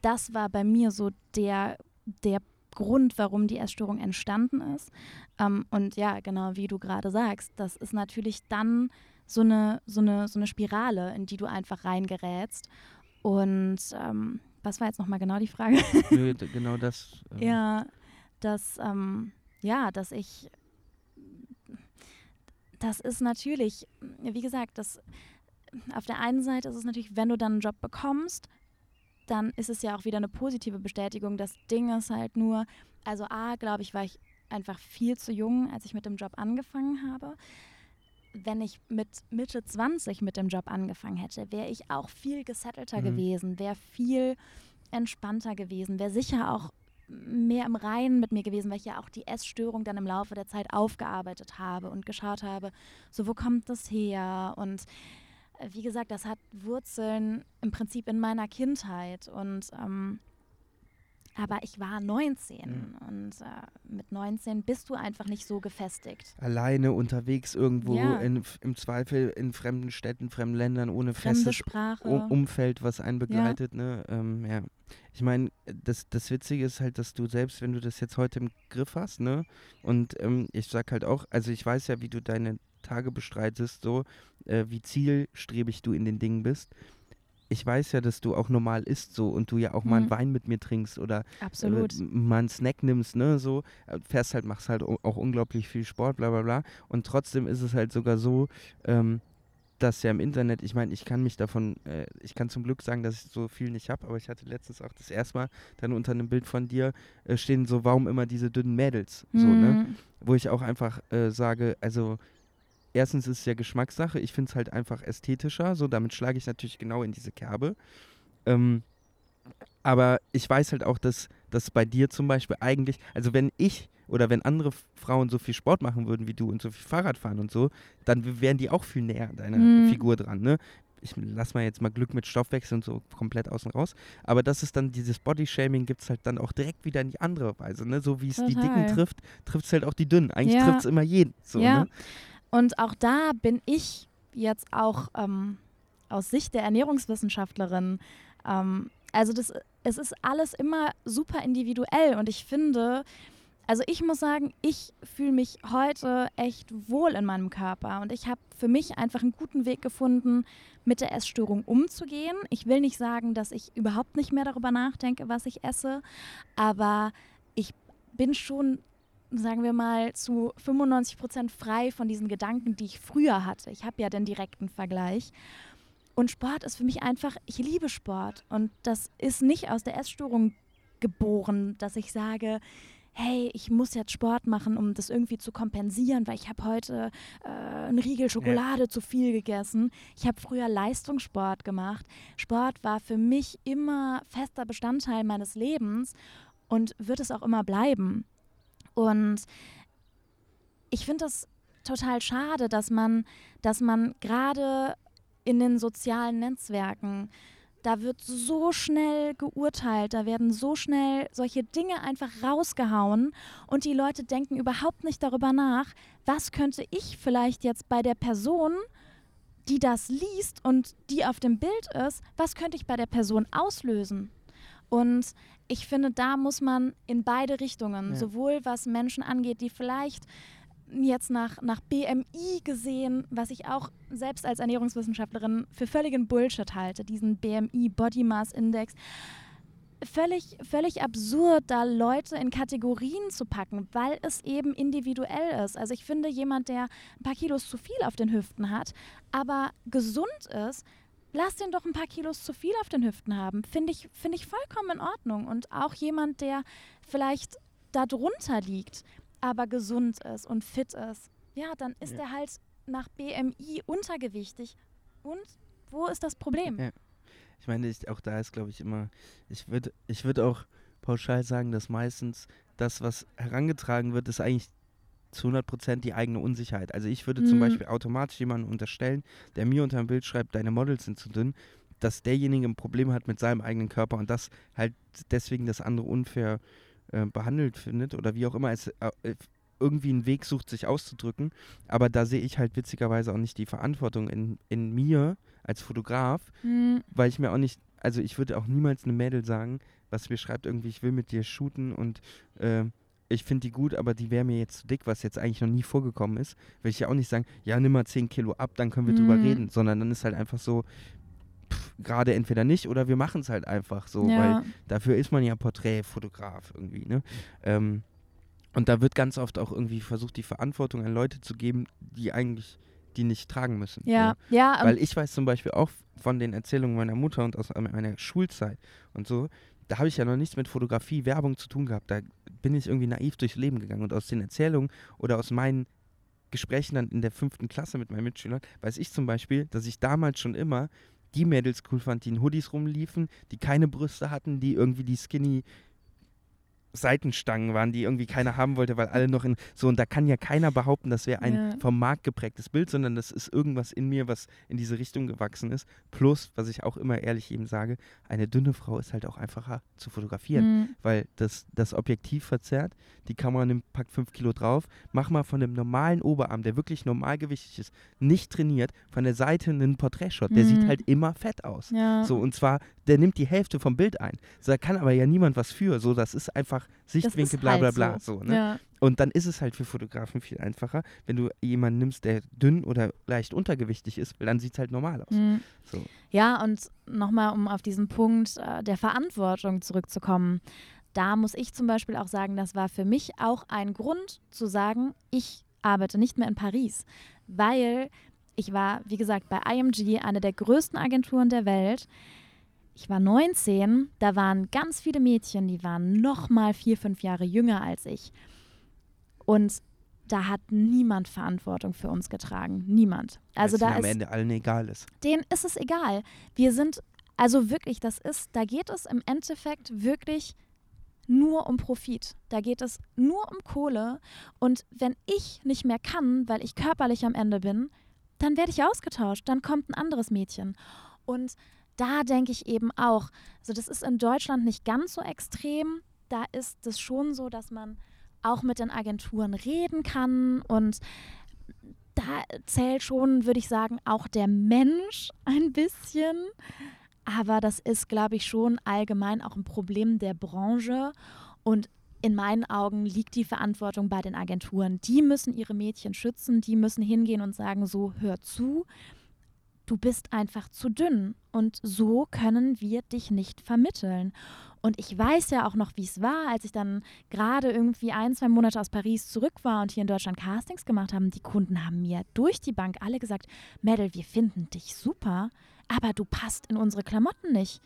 Das war bei mir so der, der Grund, warum die Essstörung entstanden ist. Ähm, und ja, genau wie du gerade sagst, das ist natürlich dann so eine, so, eine, so eine Spirale, in die du einfach reingerätst. Und ähm, was war jetzt nochmal genau die Frage? Nö, genau das. Ähm. Ja, dass, ähm, ja, dass ich, das ist natürlich, wie gesagt, das, auf der einen Seite ist es natürlich, wenn du dann einen Job bekommst, dann ist es ja auch wieder eine positive Bestätigung. Das Ding ist halt nur, also A, glaube ich, war ich einfach viel zu jung, als ich mit dem Job angefangen habe wenn ich mit Mitte 20 mit dem Job angefangen hätte, wäre ich auch viel gesettelter mhm. gewesen, wäre viel entspannter gewesen, wäre sicher auch mehr im Reinen mit mir gewesen, weil ich ja auch die Essstörung dann im Laufe der Zeit aufgearbeitet habe und geschaut habe, so wo kommt das her und äh, wie gesagt, das hat Wurzeln im Prinzip in meiner Kindheit und ähm, aber ich war 19 mhm. und äh, mit 19 bist du einfach nicht so gefestigt. Alleine unterwegs irgendwo, ja. in, im Zweifel in fremden Städten, fremden Ländern, ohne Fremde festes Sprache. Umfeld, was einen begleitet. Ja. Ne? Ähm, ja. Ich meine, das, das Witzige ist halt, dass du selbst, wenn du das jetzt heute im Griff hast, ne, und ähm, ich sag halt auch, also ich weiß ja, wie du deine Tage bestreitest, so, äh, wie zielstrebig du in den Dingen bist ich weiß ja, dass du auch normal isst so und du ja auch mhm. mal einen mhm. Wein mit mir trinkst oder äh, mal einen Snack nimmst, ne, so, äh, fährst halt, machst halt auch unglaublich viel Sport, bla bla bla. Und trotzdem ist es halt sogar so, ähm, dass ja im Internet, ich meine, ich kann mich davon, äh, ich kann zum Glück sagen, dass ich so viel nicht habe, aber ich hatte letztens auch das erste Mal dann unter einem Bild von dir äh, stehen, so, warum immer diese dünnen Mädels, mhm. so, ne? Mhm. Wo ich auch einfach äh, sage, also erstens ist es ja Geschmackssache. Ich finde es halt einfach ästhetischer. So, damit schlage ich natürlich genau in diese Kerbe. Ähm, aber ich weiß halt auch, dass das bei dir zum Beispiel eigentlich, also wenn ich oder wenn andere Frauen so viel Sport machen würden wie du und so viel Fahrrad fahren und so, dann wären die auch viel näher an deiner mhm. Figur dran, ne? Ich lass mal jetzt mal Glück mit Stoffwechsel und so komplett außen raus. Aber das ist dann, dieses Bodyshaming gibt es halt dann auch direkt wieder in die andere Weise, ne? So wie es die Dicken trifft, trifft es halt auch die Dünnen. Eigentlich ja. trifft es immer jeden. So, ja. Ne? Und auch da bin ich jetzt auch ähm, aus Sicht der Ernährungswissenschaftlerin, ähm, also das, es ist alles immer super individuell und ich finde, also ich muss sagen, ich fühle mich heute echt wohl in meinem Körper und ich habe für mich einfach einen guten Weg gefunden, mit der Essstörung umzugehen. Ich will nicht sagen, dass ich überhaupt nicht mehr darüber nachdenke, was ich esse, aber ich bin schon, sagen wir mal, zu 95 Prozent frei von diesen Gedanken, die ich früher hatte. Ich habe ja den direkten Vergleich. Und Sport ist für mich einfach, ich liebe Sport. Und das ist nicht aus der Essstörung geboren, dass ich sage, hey, ich muss jetzt Sport machen, um das irgendwie zu kompensieren, weil ich habe heute äh, einen Riegel Schokolade ja. zu viel gegessen. Ich habe früher Leistungssport gemacht. Sport war für mich immer fester Bestandteil meines Lebens und wird es auch immer bleiben. Und ich finde das total schade, dass man, dass man gerade in den sozialen Netzwerken da wird so schnell geurteilt, da werden so schnell solche Dinge einfach rausgehauen und die Leute denken überhaupt nicht darüber nach, was könnte ich vielleicht jetzt bei der Person, die das liest und die auf dem Bild ist, was könnte ich bei der Person auslösen? Und ich finde, da muss man in beide Richtungen, ja. sowohl was Menschen angeht, die vielleicht jetzt nach, nach BMI gesehen, was ich auch selbst als Ernährungswissenschaftlerin für völligen Bullshit halte, diesen BMI, Body Mass Index. Völlig, völlig absurd, da Leute in Kategorien zu packen, weil es eben individuell ist. Also ich finde, jemand, der ein paar Kilos zu viel auf den Hüften hat, aber gesund ist, lass den doch ein paar Kilos zu viel auf den Hüften haben. Finde ich, find ich vollkommen in Ordnung. Und auch jemand, der vielleicht darunter liegt, aber gesund ist und fit ist, ja, dann ist ja. er halt nach BMI untergewichtig. Und wo ist das Problem? Ja. Ich meine, ich, auch da ist, glaube ich, immer, ich würde ich würd auch pauschal sagen, dass meistens das, was herangetragen wird, ist eigentlich zu 100% die eigene Unsicherheit. Also ich würde mhm. zum Beispiel automatisch jemanden unterstellen, der mir unter dem Bild schreibt, deine Models sind zu dünn, dass derjenige ein Problem hat mit seinem eigenen Körper und das halt deswegen das andere unfair äh, behandelt findet oder wie auch immer es äh, äh, irgendwie einen Weg sucht, sich auszudrücken. Aber da sehe ich halt witzigerweise auch nicht die Verantwortung in, in mir als Fotograf, mhm. weil ich mir auch nicht, also ich würde auch niemals eine Mädel sagen, was mir schreibt, irgendwie, ich will mit dir shooten und äh, ich finde die gut, aber die wäre mir jetzt zu dick, was jetzt eigentlich noch nie vorgekommen ist. Will ich ja auch nicht sagen, ja, nimm mal 10 Kilo ab, dann können wir mhm. drüber reden, sondern dann ist halt einfach so, gerade entweder nicht oder wir machen es halt einfach so, ja. weil dafür ist man ja Porträtfotograf irgendwie, ne? Ähm, und da wird ganz oft auch irgendwie versucht, die Verantwortung an Leute zu geben, die eigentlich die nicht tragen müssen. Ja, ne? ja. Weil ich weiß zum Beispiel auch von den Erzählungen meiner Mutter und aus meiner Schulzeit und so, da habe ich ja noch nichts mit Fotografie, Werbung zu tun gehabt. Da bin ich irgendwie naiv durchs Leben gegangen. Und aus den Erzählungen oder aus meinen Gesprächen dann in der fünften Klasse mit meinen Mitschülern, weiß ich zum Beispiel, dass ich damals schon immer die Mädels cool fand, die in Hoodies rumliefen, die keine Brüste hatten, die irgendwie die skinny Seitenstangen waren, die irgendwie keiner haben wollte, weil alle noch in so und da kann ja keiner behaupten, das wäre ein ja. vom Markt geprägtes Bild, sondern das ist irgendwas in mir, was in diese Richtung gewachsen ist. Plus, was ich auch immer ehrlich eben sage, eine dünne Frau ist halt auch einfacher zu fotografieren, mhm. weil das, das Objektiv verzerrt, die Kamera nimmt, packt fünf Kilo drauf, mach mal von dem normalen Oberarm, der wirklich normalgewichtig ist, nicht trainiert, von der Seite einen Porträtshot, mhm. der sieht mhm. halt immer fett aus. Ja. So und zwar, der nimmt die Hälfte vom Bild ein. So, da kann aber ja niemand was für. So, das ist einfach Sichtwinkel, bla bla halt bla. So. so ne? ja. Und dann ist es halt für Fotografen viel einfacher, wenn du jemanden nimmst, der dünn oder leicht untergewichtig ist, weil dann sieht es halt normal aus. Mhm. So. Ja, und nochmal, um auf diesen Punkt äh, der Verantwortung zurückzukommen. Da muss ich zum Beispiel auch sagen, das war für mich auch ein Grund zu sagen, ich arbeite nicht mehr in Paris, weil ich war, wie gesagt, bei IMG, eine der größten Agenturen der Welt ich war 19, da waren ganz viele Mädchen, die waren noch mal vier, fünf Jahre jünger als ich. Und da hat niemand Verantwortung für uns getragen. Niemand. Also da am Ende allen egal ist. Denen ist es egal. Wir sind, also wirklich, das ist, da geht es im Endeffekt wirklich nur um Profit. Da geht es nur um Kohle. Und wenn ich nicht mehr kann, weil ich körperlich am Ende bin, dann werde ich ausgetauscht. Dann kommt ein anderes Mädchen. Und da denke ich eben auch, also das ist in Deutschland nicht ganz so extrem. Da ist es schon so, dass man auch mit den Agenturen reden kann und da zählt schon, würde ich sagen, auch der Mensch ein bisschen. Aber das ist, glaube ich, schon allgemein auch ein Problem der Branche. Und in meinen Augen liegt die Verantwortung bei den Agenturen. Die müssen ihre Mädchen schützen, die müssen hingehen und sagen, so, hör zu, du bist einfach zu dünn und so können wir dich nicht vermitteln. Und ich weiß ja auch noch, wie es war, als ich dann gerade irgendwie ein, zwei Monate aus Paris zurück war und hier in Deutschland Castings gemacht haben. Die Kunden haben mir durch die Bank alle gesagt, Mädel, wir finden dich super, aber du passt in unsere Klamotten nicht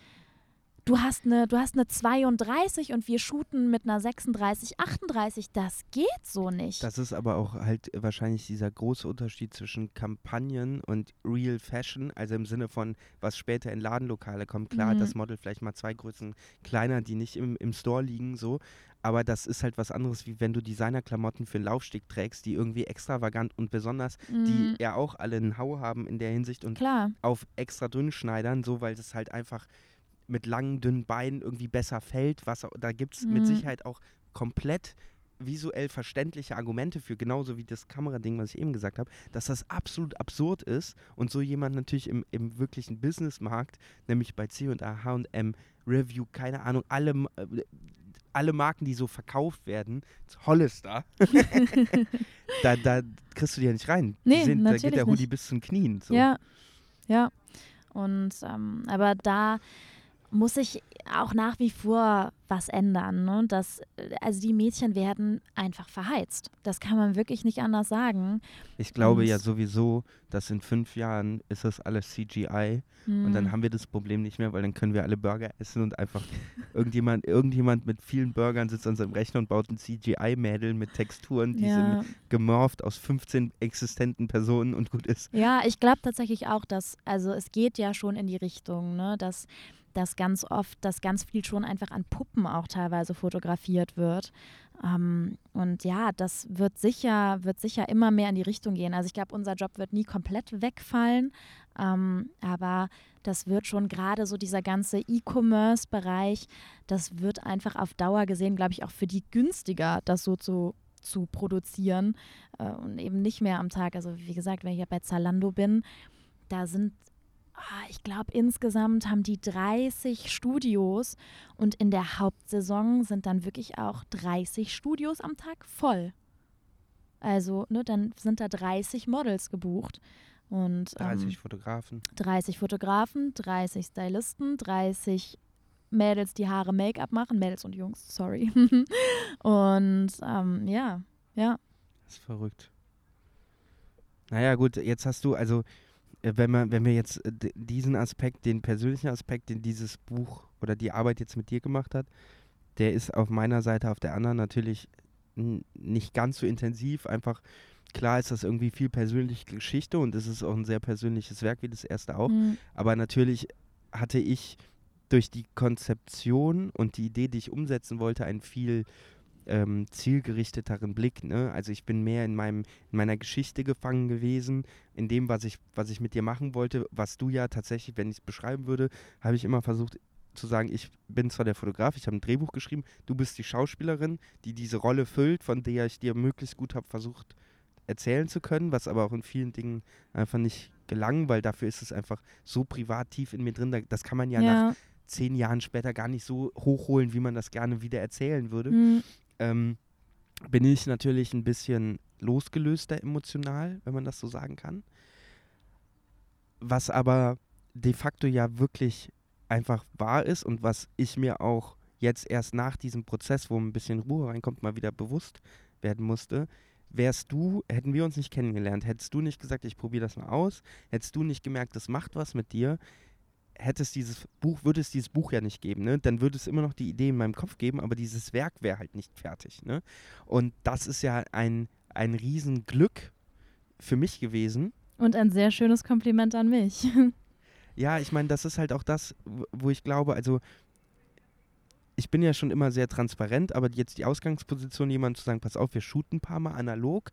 du hast eine, du hast eine 32 und wir shooten mit einer 36, 38. Das geht so nicht. Das ist aber auch halt wahrscheinlich dieser große Unterschied zwischen Kampagnen und Real Fashion, also im Sinne von, was später in Ladenlokale kommt. Klar, mhm. das Model vielleicht mal zwei Größen kleiner, die nicht im, im Store liegen, so. Aber das ist halt was anderes, wie wenn du Designerklamotten für einen Laufsteg trägst, die irgendwie extravagant und besonders, mhm. die ja auch alle einen Hau haben in der Hinsicht und Klar. auf extra dünn schneidern, so weil das halt einfach mit langen, dünnen Beinen irgendwie besser fällt. Was, da gibt es mhm. mit Sicherheit auch komplett visuell verständliche Argumente für, genauso wie das Kamerading, was ich eben gesagt habe, dass das absolut absurd ist und so jemand natürlich im, im wirklichen Businessmarkt, nämlich bei C&A, H&M, Review, keine Ahnung, alle, äh, alle Marken, die so verkauft werden, Hollister, da, da kriegst du die ja nicht rein. Nee, sind, da geht der Hoodie nicht. bis zum Knien. So. Ja, ja. Und ähm, aber da muss ich auch nach wie vor was ändern. Ne? Das, also die Mädchen werden einfach verheizt. Das kann man wirklich nicht anders sagen. Ich glaube und ja sowieso, dass in fünf Jahren ist das alles CGI hm. und dann hm. haben wir das Problem nicht mehr, weil dann können wir alle Burger essen und einfach irgendjemand, irgendjemand mit vielen Burgern sitzt an seinem Rechner und baut ein CGI-Mädel mit Texturen, die ja. sind gemorpht aus 15 existenten Personen und gut ist. Ja, ich glaube tatsächlich auch, dass, also es geht ja schon in die Richtung, ne, dass dass ganz oft, dass ganz viel schon einfach an Puppen auch teilweise fotografiert wird. Ähm, und ja, das wird sicher, wird sicher immer mehr in die Richtung gehen. Also ich glaube, unser Job wird nie komplett wegfallen, ähm, aber das wird schon gerade so dieser ganze E-Commerce-Bereich, das wird einfach auf Dauer gesehen, glaube ich, auch für die günstiger, das so zu zu produzieren äh, und eben nicht mehr am Tag. Also wie gesagt, wenn ich ja bei Zalando bin, da sind ich glaube, insgesamt haben die 30 Studios und in der Hauptsaison sind dann wirklich auch 30 Studios am Tag voll. Also, ne, dann sind da 30 Models gebucht. Und, 30 ähm, Fotografen. 30 Fotografen, 30 Stylisten, 30 Mädels, die Haare Make-up machen. Mädels und Jungs, sorry. und ähm, ja, ja. Das ist verrückt. Naja, gut, jetzt hast du, also wenn, man, wenn wir jetzt äh, diesen Aspekt, den persönlichen Aspekt, den dieses Buch oder die Arbeit jetzt mit dir gemacht hat, der ist auf meiner Seite, auf der anderen natürlich nicht ganz so intensiv. Einfach, klar ist das irgendwie viel persönliche Geschichte und es ist auch ein sehr persönliches Werk, wie das erste auch. Mhm. Aber natürlich hatte ich durch die Konzeption und die Idee, die ich umsetzen wollte, ein viel ähm, zielgerichteteren Blick. Ne? Also ich bin mehr in, meinem, in meiner Geschichte gefangen gewesen, in dem, was ich, was ich mit dir machen wollte, was du ja tatsächlich, wenn ich es beschreiben würde, habe ich immer versucht zu sagen, ich bin zwar der Fotograf, ich habe ein Drehbuch geschrieben, du bist die Schauspielerin, die diese Rolle füllt, von der ich dir möglichst gut habe versucht erzählen zu können, was aber auch in vielen Dingen einfach nicht gelang, weil dafür ist es einfach so privat tief in mir drin, das kann man ja, ja. nach zehn Jahren später gar nicht so hochholen, wie man das gerne wieder erzählen würde. Mhm ähm, bin ich natürlich ein bisschen losgelöster emotional, wenn man das so sagen kann. Was aber de facto ja wirklich einfach wahr ist und was ich mir auch jetzt erst nach diesem Prozess, wo ein bisschen Ruhe reinkommt, mal wieder bewusst werden musste. Wärst du, hätten wir uns nicht kennengelernt, hättest du nicht gesagt, ich probiere das mal aus, hättest du nicht gemerkt, das macht was mit dir, hätte es dieses Buch, würde es dieses Buch ja nicht geben, ne? Dann würde es immer noch die Idee in meinem Kopf geben, aber dieses Werk wäre halt nicht fertig, ne? Und das ist ja ein, ein Riesenglück für mich gewesen. Und ein sehr schönes Kompliment an mich. ja, ich meine, das ist halt auch das, wo ich glaube, also ich bin ja schon immer sehr transparent, aber jetzt die Ausgangsposition, jemand zu sagen, pass auf, wir shooten ein paar Mal analog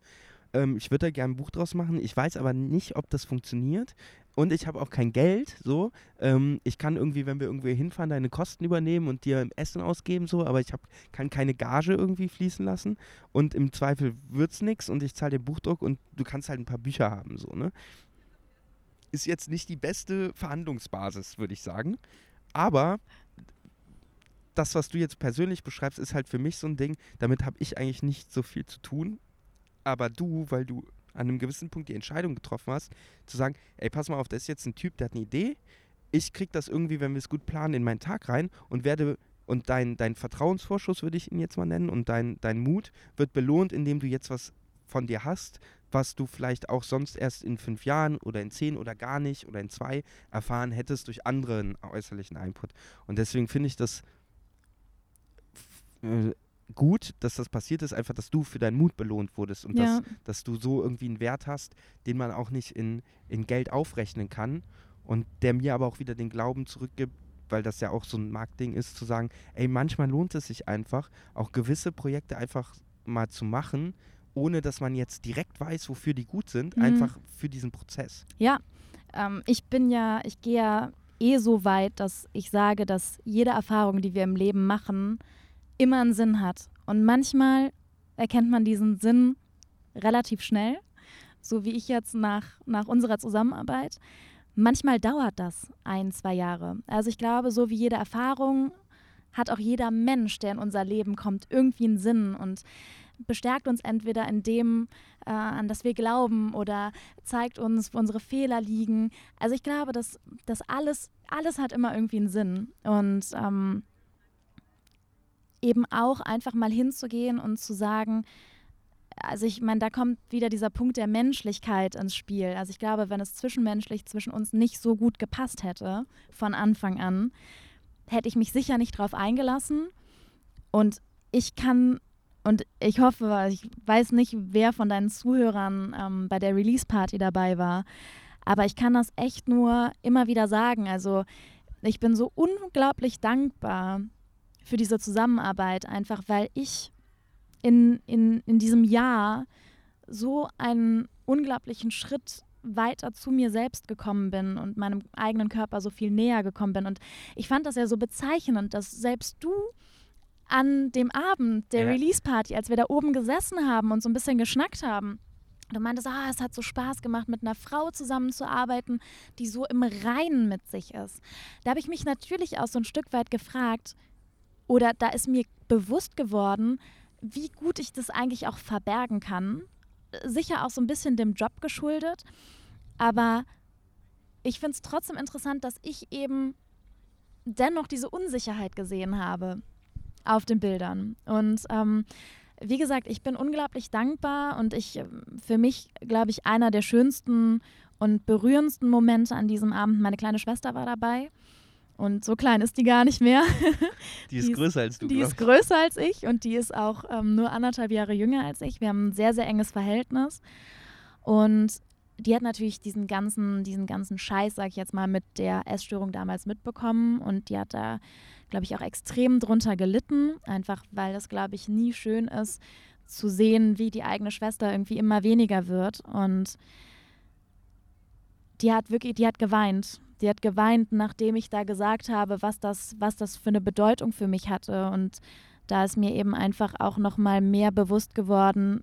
ähm, ich würde da gerne ein Buch draus machen. Ich weiß aber nicht, ob das funktioniert. Und ich habe auch kein Geld. So, ähm, ich kann irgendwie, wenn wir irgendwie hinfahren, deine Kosten übernehmen und dir Essen ausgeben, so, aber ich hab, kann keine Gage irgendwie fließen lassen. Und im Zweifel wird es nichts und ich zahle den Buchdruck und du kannst halt ein paar Bücher haben, so, ne? Ist jetzt nicht die beste Verhandlungsbasis, würde ich sagen. Aber das, was du jetzt persönlich beschreibst, ist halt für mich so ein Ding, damit habe ich eigentlich nicht so viel zu tun aber du, weil du an einem gewissen Punkt die Entscheidung getroffen hast, zu sagen, ey, pass mal auf, das ist jetzt ein Typ, der hat eine Idee, ich krieg das irgendwie, wenn wir es gut planen, in meinen Tag rein und werde und dein, dein Vertrauensvorschuss, würde ich ihn jetzt mal nennen, und dein, dein Mut wird belohnt, indem du jetzt was von dir hast, was du vielleicht auch sonst erst in fünf Jahren oder in zehn oder gar nicht oder in zwei erfahren hättest durch anderen äußerlichen Input. Und deswegen finde ich das äh, gut, dass das passiert ist, einfach, dass du für deinen Mut belohnt wurdest und ja. dass, dass du so irgendwie einen Wert hast, den man auch nicht in, in Geld aufrechnen kann und der mir aber auch wieder den Glauben zurückgibt, weil das ja auch so ein Marktding ist, zu sagen, ey, manchmal lohnt es sich einfach, auch gewisse Projekte einfach mal zu machen, ohne dass man jetzt direkt weiß, wofür die gut sind, mhm. einfach für diesen Prozess. Ja, ähm, ich bin ja, ich gehe ja eh so weit, dass ich sage, dass jede Erfahrung, die wir im Leben machen, immer einen Sinn hat. Und manchmal erkennt man diesen Sinn relativ schnell, so wie ich jetzt nach, nach unserer Zusammenarbeit. Manchmal dauert das ein, zwei Jahre. Also ich glaube, so wie jede Erfahrung hat auch jeder Mensch, der in unser Leben kommt, irgendwie einen Sinn und bestärkt uns entweder in dem, äh, an das wir glauben oder zeigt uns, wo unsere Fehler liegen. Also ich glaube, dass das alles, alles hat immer irgendwie einen Sinn. Und ähm, eben auch einfach mal hinzugehen und zu sagen, also ich meine, da kommt wieder dieser Punkt der Menschlichkeit ins Spiel. Also ich glaube, wenn es zwischenmenschlich zwischen uns nicht so gut gepasst hätte von Anfang an, hätte ich mich sicher nicht drauf eingelassen. Und ich kann, und ich hoffe, ich weiß nicht, wer von deinen Zuhörern ähm, bei der Release-Party dabei war, aber ich kann das echt nur immer wieder sagen. Also ich bin so unglaublich dankbar für diese Zusammenarbeit, einfach weil ich in, in, in diesem Jahr so einen unglaublichen Schritt weiter zu mir selbst gekommen bin und meinem eigenen Körper so viel näher gekommen bin. Und ich fand das ja so bezeichnend, dass selbst du an dem Abend der ja. Release-Party, als wir da oben gesessen haben und so ein bisschen geschnackt haben, du meintest, ah, es hat so Spaß gemacht, mit einer Frau zusammenzuarbeiten, die so im Reinen mit sich ist. Da habe ich mich natürlich auch so ein Stück weit gefragt, oder da ist mir bewusst geworden, wie gut ich das eigentlich auch verbergen kann. Sicher auch so ein bisschen dem Job geschuldet, aber ich finde es trotzdem interessant, dass ich eben dennoch diese Unsicherheit gesehen habe auf den Bildern. Und ähm, wie gesagt, ich bin unglaublich dankbar und ich, für mich, glaube ich, einer der schönsten und berührendsten Momente an diesem Abend. Meine kleine Schwester war dabei. Und so klein ist die gar nicht mehr. Die ist die größer als du. Die ist größer als ich und die ist auch ähm, nur anderthalb Jahre jünger als ich. Wir haben ein sehr, sehr enges Verhältnis. Und die hat natürlich diesen ganzen, diesen ganzen Scheiß, sag ich jetzt mal, mit der Essstörung damals mitbekommen. Und die hat da, glaube ich, auch extrem drunter gelitten. Einfach weil es, glaube ich, nie schön ist, zu sehen, wie die eigene Schwester irgendwie immer weniger wird. Und die hat wirklich, die hat geweint die hat geweint, nachdem ich da gesagt habe, was das, was das für eine Bedeutung für mich hatte. Und da ist mir eben einfach auch noch mal mehr bewusst geworden,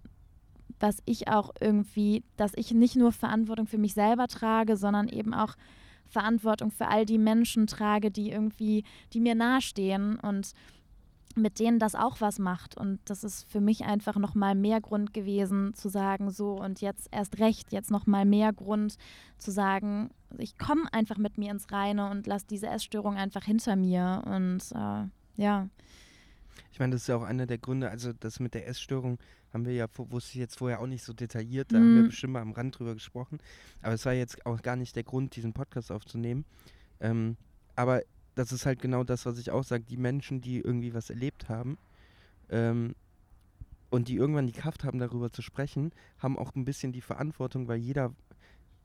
was ich auch irgendwie, dass ich nicht nur Verantwortung für mich selber trage, sondern eben auch Verantwortung für all die Menschen trage, die irgendwie, die mir nahestehen und mit denen das auch was macht. Und das ist für mich einfach noch mal mehr Grund gewesen zu sagen, so und jetzt erst recht, jetzt noch mal mehr Grund zu sagen, ich komme einfach mit mir ins Reine und lasse diese Essstörung einfach hinter mir. Und äh, ja. Ich meine, das ist ja auch einer der Gründe, also das mit der Essstörung haben wir ja, wusste ich jetzt vorher auch nicht so detailliert, da mhm. haben wir bestimmt mal am Rand drüber gesprochen. Aber es war jetzt auch gar nicht der Grund, diesen Podcast aufzunehmen. Ähm, aber das ist halt genau das, was ich auch sage, die Menschen, die irgendwie was erlebt haben ähm, und die irgendwann die Kraft haben, darüber zu sprechen, haben auch ein bisschen die Verantwortung, weil jeder,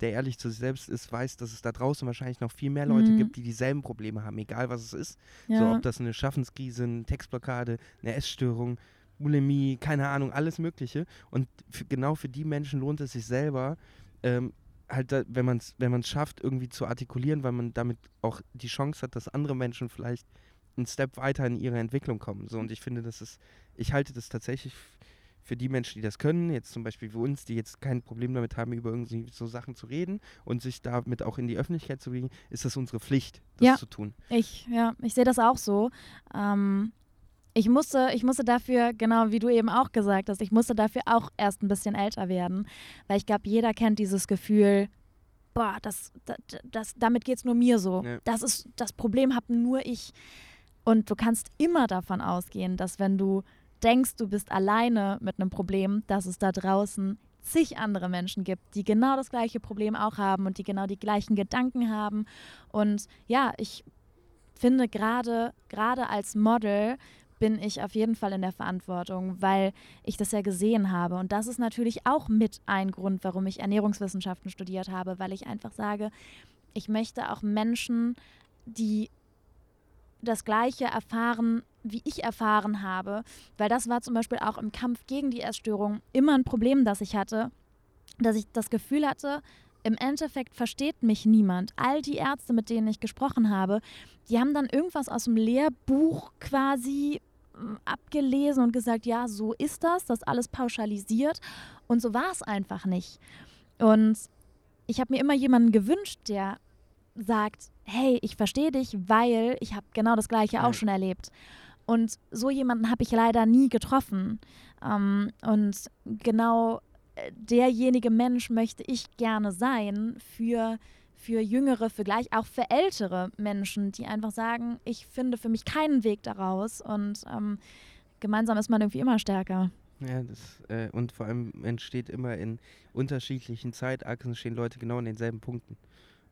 der ehrlich zu sich selbst ist, weiß, dass es da draußen wahrscheinlich noch viel mehr Leute mhm. gibt, die dieselben Probleme haben, egal was es ist. Ja. So, ob das eine Schaffenskrise, eine Textblockade, eine Essstörung, Bulimie, keine Ahnung, alles Mögliche. Und genau für die Menschen lohnt es sich selber, ähm, halt, wenn man es wenn man's schafft, irgendwie zu artikulieren, weil man damit auch die Chance hat, dass andere Menschen vielleicht einen Step weiter in ihre Entwicklung kommen. So, und ich finde, das ist, ich halte das tatsächlich für die Menschen, die das können, jetzt zum Beispiel für uns, die jetzt kein Problem damit haben, über irgendwie so Sachen zu reden und sich damit auch in die Öffentlichkeit zu bringen, ist das unsere Pflicht, das ja, zu tun. Ich, ja, ich sehe das auch so. Ähm, ich musste, ich musste dafür, genau wie du eben auch gesagt hast, ich musste dafür auch erst ein bisschen älter werden. Weil ich glaube, jeder kennt dieses Gefühl, boah, das, das, das damit geht es nur mir so. Ja. Das ist das Problem, habe nur ich. Und du kannst immer davon ausgehen, dass wenn du denkst, du bist alleine mit einem Problem, dass es da draußen zig andere Menschen gibt, die genau das gleiche Problem auch haben und die genau die gleichen Gedanken haben. Und ja, ich finde gerade gerade als Model bin ich auf jeden Fall in der Verantwortung, weil ich das ja gesehen habe. Und das ist natürlich auch mit ein Grund, warum ich Ernährungswissenschaften studiert habe, weil ich einfach sage, ich möchte auch Menschen, die das Gleiche erfahren, wie ich erfahren habe, weil das war zum Beispiel auch im Kampf gegen die Essstörung immer ein Problem, das ich hatte, dass ich das Gefühl hatte, im Endeffekt versteht mich niemand. All die Ärzte, mit denen ich gesprochen habe, die haben dann irgendwas aus dem Lehrbuch quasi abgelesen und gesagt, ja, so ist das, das alles pauschalisiert. Und so war es einfach nicht. Und ich habe mir immer jemanden gewünscht, der sagt, hey, ich verstehe dich, weil ich habe genau das Gleiche auch schon erlebt. Und so jemanden habe ich leider nie getroffen. Ähm, und genau äh, derjenige Mensch möchte ich gerne sein für, für jüngere, für gleich auch für ältere Menschen, die einfach sagen, ich finde für mich keinen Weg daraus und ähm, gemeinsam ist man irgendwie immer stärker. Ja, das, äh, und vor allem entsteht immer in unterschiedlichen Zeitachsen stehen Leute genau an denselben Punkten.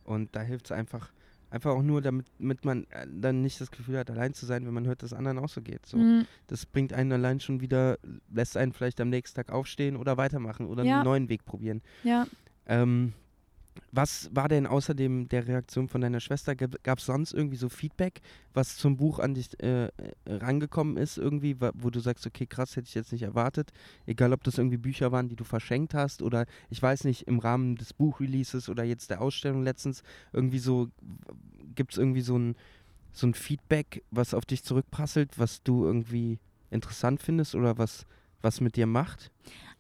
Und da hilft es einfach, einfach auch nur, damit, damit man äh, dann nicht das Gefühl hat, allein zu sein, wenn man hört, dass anderen auch so geht. So. Mhm. Das bringt einen allein schon wieder, lässt einen vielleicht am nächsten Tag aufstehen oder weitermachen oder ja. einen neuen Weg probieren. Ja. Ähm, was war denn außerdem der Reaktion von deiner Schwester? Gab es sonst irgendwie so Feedback, was zum Buch an dich äh, äh rangekommen ist, irgendwie, wo du sagst, okay, krass, hätte ich jetzt nicht erwartet. Egal, ob das irgendwie Bücher waren, die du verschenkt hast oder ich weiß nicht, im Rahmen des Buchreleases oder jetzt der Ausstellung letztens, irgendwie so, gibt es irgendwie so ein, so ein Feedback, was auf dich zurückprasselt, was du irgendwie interessant findest oder was, was mit dir macht?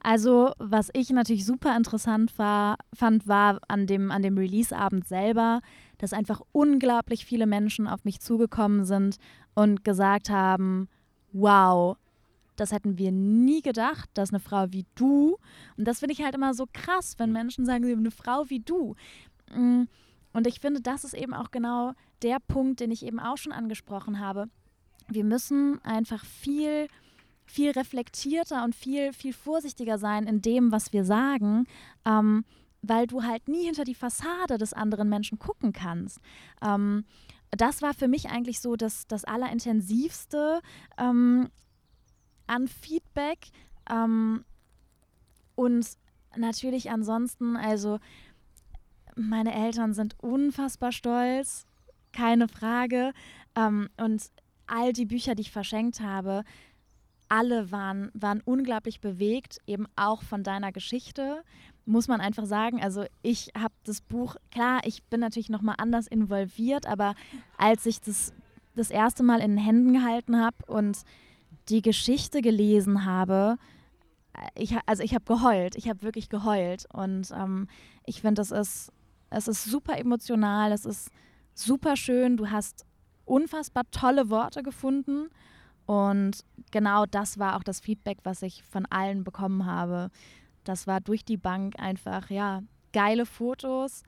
Also, was ich natürlich super interessant war, fand, war an dem, an dem Release-Abend selber, dass einfach unglaublich viele Menschen auf mich zugekommen sind und gesagt haben, wow, das hätten wir nie gedacht, dass eine Frau wie du, und das finde ich halt immer so krass, wenn Menschen sagen, eine Frau wie du. Mm, und ich finde, das ist eben auch genau der Punkt, den ich eben auch schon angesprochen habe. Wir müssen einfach viel viel reflektierter und viel, viel vorsichtiger sein in dem, was wir sagen, ähm, weil du halt nie hinter die Fassade des anderen Menschen gucken kannst. Ähm, das war für mich eigentlich so das, das Allerintensivste ähm, an Feedback. Ähm, und natürlich ansonsten, also meine Eltern sind unfassbar stolz, keine Frage. Ähm, und all die Bücher, die ich verschenkt habe, alle waren, waren unglaublich bewegt, eben auch von deiner Geschichte, muss man einfach sagen. Also ich habe das Buch, klar, ich bin natürlich nochmal anders involviert, aber als ich das das erste Mal in den Händen gehalten habe und die Geschichte gelesen habe, äh, ich, also ich habe geheult, ich habe wirklich geheult und ähm, ich finde, es ist, es ist super emotional, es ist super schön, du hast unfassbar tolle Worte gefunden und genau das war auch das Feedback, was ich von allen bekommen habe. Das war durch die Bank einfach, ja, geile Fotos,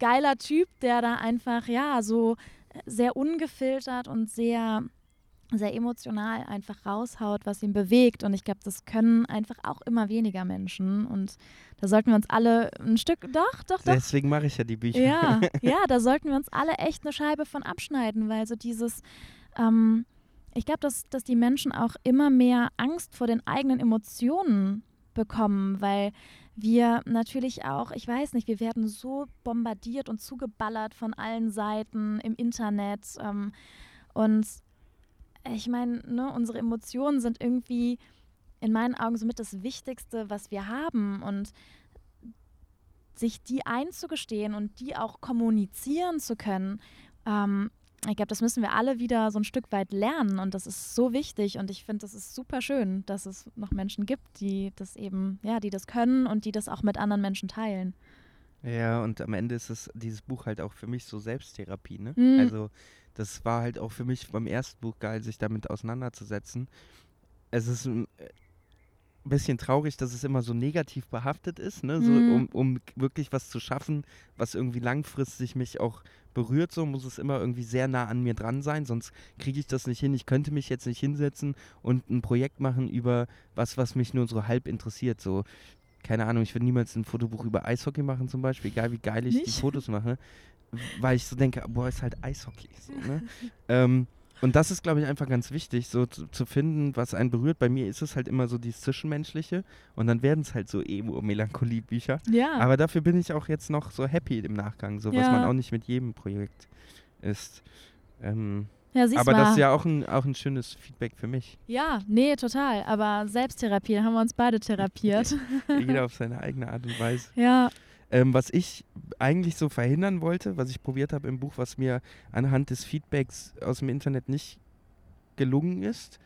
geiler Typ, der da einfach, ja, so sehr ungefiltert und sehr, sehr emotional einfach raushaut, was ihn bewegt. Und ich glaube, das können einfach auch immer weniger Menschen. Und da sollten wir uns alle ein Stück, doch, doch, doch. Deswegen mache ich ja die Bücher. Ja, ja, da sollten wir uns alle echt eine Scheibe von abschneiden, weil so dieses, ähm, ich glaube, dass, dass die Menschen auch immer mehr Angst vor den eigenen Emotionen bekommen, weil wir natürlich auch, ich weiß nicht, wir werden so bombardiert und zugeballert von allen Seiten im Internet. Ähm, und ich meine, ne, unsere Emotionen sind irgendwie in meinen Augen somit das Wichtigste, was wir haben. Und sich die einzugestehen und die auch kommunizieren zu können, ähm, ich glaube, das müssen wir alle wieder so ein Stück weit lernen und das ist so wichtig und ich finde, das ist super schön, dass es noch Menschen gibt, die das eben, ja, die das können und die das auch mit anderen Menschen teilen. Ja, und am Ende ist es dieses Buch halt auch für mich so Selbsttherapie, ne? Mhm. Also das war halt auch für mich beim ersten Buch geil, sich damit auseinanderzusetzen. Es ist ein bisschen traurig, dass es immer so negativ behaftet ist, ne? So, Mhm. um, um wirklich was zu schaffen, was irgendwie langfristig mich auch berührt, so muss es immer irgendwie sehr nah an mir dran sein, sonst kriege ich das nicht hin. Ich könnte mich jetzt nicht hinsetzen und ein Projekt machen über was, was mich nur so halb interessiert. So, keine Ahnung, ich würde niemals ein Fotobuch über Eishockey machen zum Beispiel, egal wie geil ich die Nicht? Fotos mache, weil ich so denke, boah, ist halt Eishockey. So, ne? ähm, und das ist, glaube ich, einfach ganz wichtig, so zu, zu finden, was einen berührt. Bei mir ist es halt immer so dieses Zwischenmenschliche und dann werden es halt so Emo-Melancholie-Bücher. Ja. Aber dafür bin ich auch jetzt noch so happy im Nachgang, so was Ja. man auch nicht mit jedem Projekt ist. Ähm, ja, aber mal. das ist ja auch ein, auch ein schönes Feedback für mich. Ja, nee, total. Aber Selbsttherapie, da haben wir uns beide therapiert. Jeder auf seine eigene Art und Weise. ja. Ähm, was ich eigentlich so verhindern wollte, was ich probiert habe im Buch, was mir anhand des Feedbacks aus dem Internet nicht gelungen ist,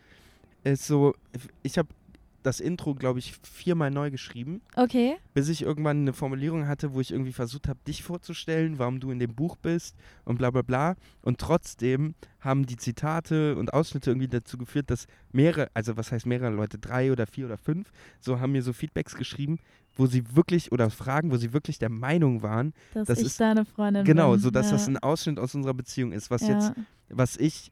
ist so, ich habe das Intro, glaube ich, viermal neu geschrieben, Okay. bis ich irgendwann eine Formulierung hatte, wo ich irgendwie versucht habe, dich vorzustellen, warum du in dem Buch bist und bla bla bla. Und trotzdem haben die Zitate und Ausschnitte irgendwie dazu geführt, dass mehrere, also was heißt mehrere Leute, drei oder vier oder fünf, so haben mir so Feedbacks geschrieben, wo sie wirklich, oder Fragen, wo sie wirklich der Meinung waren, Dass Das ich ist- deine Freundin genau, bin. so dass ja. das ein Ausschnitt aus unserer Beziehung ist, was ja. jetzt, was ich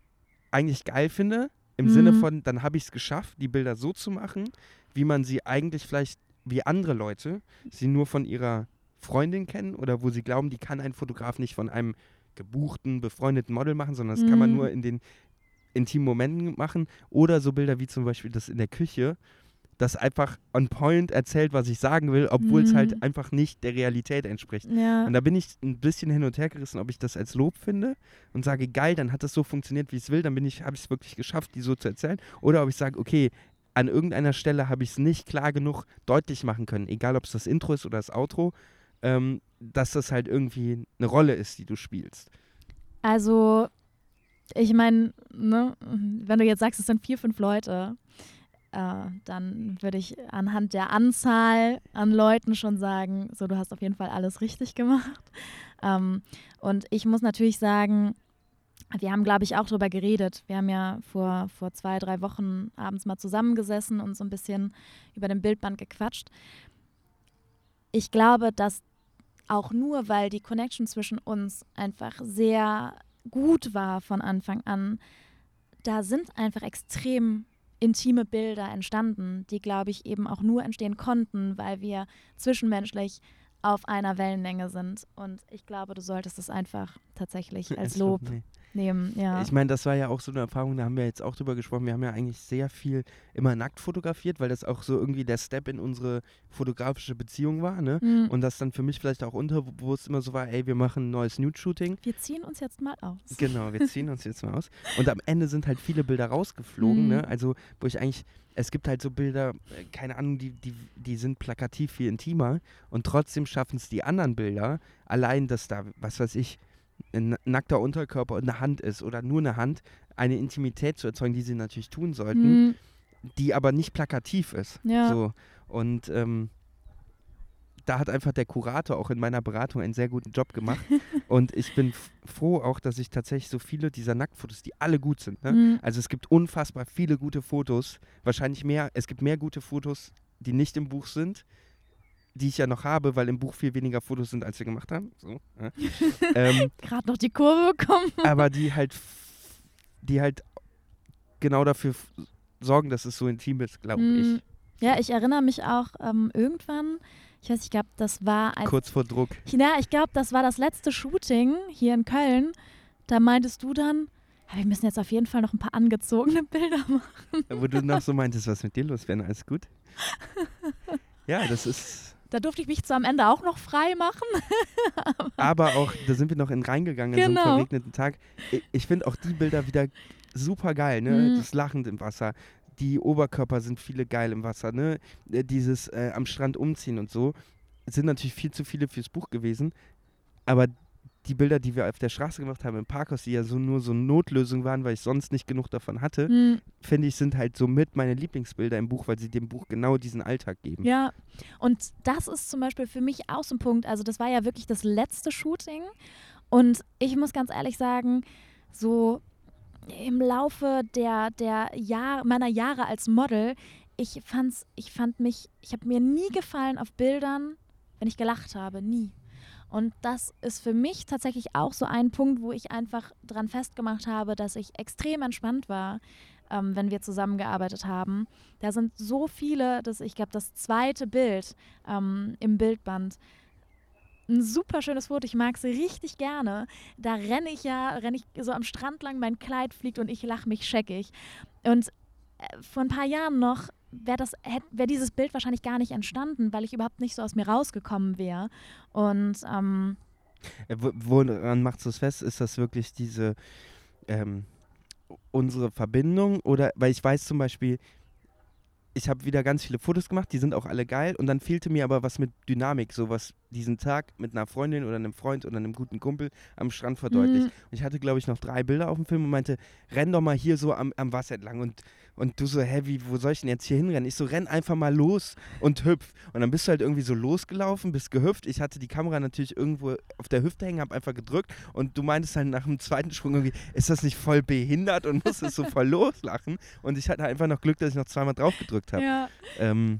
eigentlich geil finde, im Sinne Mhm. von, dann habe ich es geschafft, die Bilder so zu machen, wie man sie eigentlich vielleicht, wie andere Leute, sie nur von ihrer Freundin kennen oder wo sie glauben, die kann ein Fotograf nicht von einem gebuchten, befreundeten Model machen, sondern das kann man Mhm. nur in den intimen Momenten machen. Oder so Bilder wie zum Beispiel das in der Küche, das einfach on point erzählt, was ich sagen will, obwohl es Mhm. halt einfach nicht der Realität entspricht. Ja. Und da bin ich ein bisschen hin und her gerissen, ob ich das als Lob finde und sage, geil, dann hat das so funktioniert, wie ich es will, dann bin ich, habe ich es wirklich geschafft, die so zu erzählen. Oder ob ich sage, okay, an irgendeiner Stelle habe ich es nicht klar genug deutlich machen können, egal ob es das Intro ist oder das Outro, ähm, dass das halt irgendwie eine Rolle ist, die du spielst. Also, ich meine, ne, wenn du jetzt sagst, es sind vier, fünf Leute, äh, dann würde ich anhand der Anzahl an Leuten schon sagen, so, du hast auf jeden Fall alles richtig gemacht. Ähm, und ich muss natürlich sagen, wir haben, glaube ich, auch darüber geredet. Wir haben ja vor, vor zwei, drei Wochen abends mal zusammengesessen und so ein bisschen über den Bildband gequatscht. Ich glaube, dass auch nur, weil die Connection zwischen uns einfach sehr gut war von Anfang an, da sind einfach extrem intime Bilder entstanden, die, glaube ich, eben auch nur entstehen konnten, weil wir zwischenmenschlich auf einer Wellenlänge sind. Und ich glaube, du solltest es einfach tatsächlich als Lob. Nehmen. Ja. Ich meine, das war ja auch so eine Erfahrung, da haben wir jetzt auch drüber gesprochen. Wir haben ja eigentlich sehr viel immer nackt fotografiert, weil das auch so irgendwie der Step in unsere fotografische Beziehung war, ne? Mm. Und das dann für mich vielleicht auch unterbewusst immer so war, ey, wir machen ein neues Nude-Shooting. wir ziehen uns jetzt mal aus. Genau, wir ziehen uns jetzt mal aus. Und am Ende sind halt viele Bilder rausgeflogen, Mhm. ne? Also, wo ich eigentlich, es gibt halt so Bilder, äh, keine Ahnung, die, die, die sind plakativ viel intimer und trotzdem schaffen es die anderen Bilder, allein, dass da, was weiß ich, ein nackter Unterkörper und eine Hand ist oder nur eine Hand, eine Intimität zu erzeugen, die sie natürlich tun sollten, Mm, die aber nicht plakativ ist. Ja. So. Und ähm, da hat einfach der Kurator auch in meiner Beratung einen sehr guten Job gemacht. und ich bin froh auch, dass ich tatsächlich so viele dieser Nacktfotos, die alle gut sind. Ne? mm, Also es gibt unfassbar viele gute Fotos. Wahrscheinlich mehr, es gibt mehr gute Fotos, die nicht im Buch sind, die ich ja noch habe, weil im Buch viel weniger Fotos sind, als wir gemacht haben. So, ja. ähm, Gerade noch die Kurve bekommen. aber die halt, die halt genau dafür sorgen, dass es so intim ist, glaube Mm, ich. Ja, ich erinnere mich auch ähm, irgendwann, ich weiß, ich glaube, das war ein Kurz vor Druck. Ja, ich glaube, das war das letzte Shooting hier in Köln. Da meintest du dann, "Ja, wir müssen jetzt auf jeden Fall noch ein paar angezogene Bilder machen. Wo du noch so meintest, was mit dir los wäre, alles gut? Ja, das ist. Da durfte ich mich zwar am Ende auch noch frei machen. Aber auch, da sind wir noch in reingegangen an so Genau. einem verregneten Tag. Ich, ich finde auch die Bilder wieder super geil, ne? Mhm. Das Lachend im Wasser. Die Oberkörper sind viele geil im Wasser, ne? Äh, Dieses äh, am Strand umziehen und so. Es sind natürlich viel zu viele fürs Buch gewesen. Aber die Bilder, die wir auf der Straße gemacht haben im Parkhaus, die ja so nur so Notlösung waren, weil ich sonst nicht genug davon hatte, Hm, finde ich, sind halt somit meine Lieblingsbilder im Buch, weil sie dem Buch genau diesen Alltag geben. Ja, und das ist zum Beispiel für mich auch so ein Punkt. Also, das war ja wirklich das letzte Shooting. Und ich muss ganz ehrlich sagen, so im Laufe der, der Jahr, meiner Jahre als Model, ich fand's, ich fand mich, ich habe mir nie gefallen auf Bildern, wenn ich gelacht habe, nie. Und das ist für mich tatsächlich auch so ein Punkt, wo ich einfach dran festgemacht habe, dass ich extrem entspannt war, ähm, wenn wir zusammengearbeitet haben. Da sind so viele, dass ich glaube, das zweite Bild ähm, im Bildband, ein super schönes Foto. Ich mag es richtig gerne. Da renne ich ja, renne ich so am Strand lang, mein Kleid fliegt und ich lache mich scheckig. Und äh, vor ein paar Jahren noch wäre das wäre dieses Bild wahrscheinlich gar nicht entstanden, weil ich überhaupt nicht so aus mir rausgekommen wäre. Und ähm, Äh, wo- Woran machst du es fest? Ist das wirklich diese ähm, unsere Verbindung? Oder weil ich weiß zum Beispiel, ich habe wieder ganz viele Fotos gemacht, die sind auch alle geil und dann fehlte mir aber was mit Dynamik, sowas diesen Tag mit einer Freundin oder einem Freund oder einem guten Kumpel am Strand verdeutlicht. Mhm. Und ich hatte, glaube ich, noch drei Bilder auf dem Film und meinte, renn doch mal hier so am, am Wasser entlang. Und, und du so, hä, wie, wo soll ich denn jetzt hier hinrennen? Ich so, renn einfach mal los und hüpf. Und dann bist du halt irgendwie so losgelaufen, bist gehüpft. Ich hatte die Kamera natürlich irgendwo auf der Hüfte hängen, hab einfach gedrückt. Und du meintest halt nach dem zweiten Sprung irgendwie, ist das nicht voll behindert? Und musstest so voll loslachen. Und ich hatte einfach noch Glück, dass ich noch zweimal drauf gedrückt habe. ja. Ähm,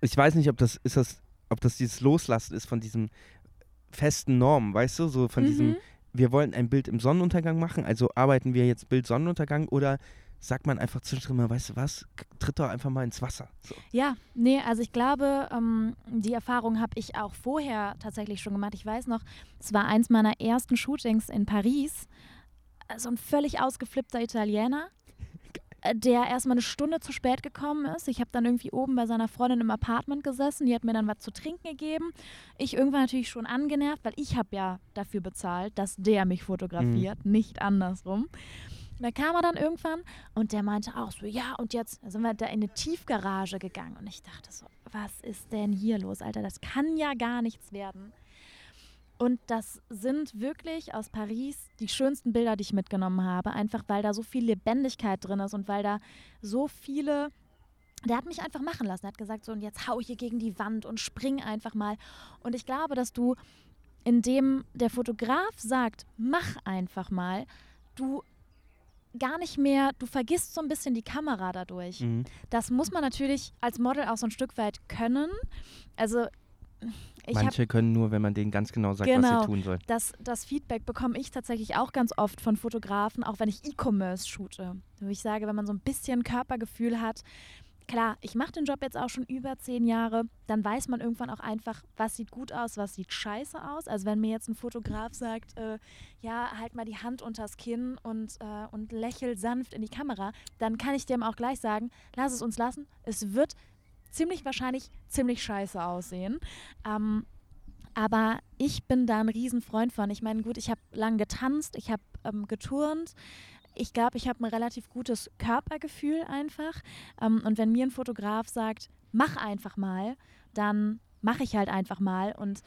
ich weiß nicht, ob das, ist das, ob das dieses Loslassen ist von diesen festen Normen, weißt du? So von diesem, Mhm. wir wollen ein Bild im Sonnenuntergang machen, also arbeiten wir jetzt Bild Sonnenuntergang oder sagt man einfach zwischendrin mal, weißt du was, tritt doch einfach mal ins Wasser. So. Ja, nee, also ich glaube, ähm, die Erfahrung habe ich auch vorher tatsächlich schon gemacht. Ich weiß noch, es war eins meiner ersten Shootings in Paris. Äh, So ein völlig ausgeflippter Italiener, der erstmal eine Stunde zu spät gekommen ist. Ich habe dann irgendwie oben bei seiner Freundin im Apartment gesessen. Die hat mir dann was zu trinken gegeben. Ich irgendwann natürlich schon angenervt, weil ich habe ja dafür bezahlt, dass der mich fotografiert, nicht andersrum. Und da kam er dann irgendwann und der meinte auch so, ja, und jetzt sind wir da in eine Tiefgarage gegangen. Und ich dachte so, was ist denn hier los, Alter? Das kann ja gar nichts werden. Und das sind wirklich aus Paris die schönsten Bilder, die ich mitgenommen habe. Einfach weil da so viel Lebendigkeit drin ist und weil da so viele. Der hat mich einfach machen lassen. Er hat gesagt, so, und jetzt hau hier gegen die Wand und spring einfach mal. Und ich glaube, dass du, indem der Fotograf sagt, mach einfach mal, du gar nicht mehr, du vergisst so ein bisschen die Kamera dadurch. Mhm. Das muss man natürlich als Model auch so ein Stück weit können. Also Manche können nur, wenn man denen ganz genau sagt, was Genau. sie tun sollen. das, das Feedback bekomme ich tatsächlich auch ganz oft von Fotografen, auch wenn ich E-Commerce shoote. Wo ich sage, wenn man so ein bisschen Körpergefühl hat, klar, ich mache den Job jetzt auch schon über zehn Jahre, dann weiß man irgendwann auch einfach, was sieht gut aus, was sieht scheiße aus. Also wenn mir jetzt ein Fotograf sagt, äh, ja, halt mal die Hand unters Kinn und, äh, und lächel sanft in die Kamera, dann kann ich dem auch gleich sagen, lass es uns lassen. Es wird ziemlich wahrscheinlich ziemlich scheiße aussehen. Ähm, aber ich bin da ein Riesenfreund von. Ich meine, gut, ich habe lang getanzt, ich habe ähm, geturnt. Ich glaube, ich habe ein relativ gutes Körpergefühl einfach. Ähm, und wenn mir ein Fotograf sagt, mach einfach mal, dann mache ich halt einfach mal. Und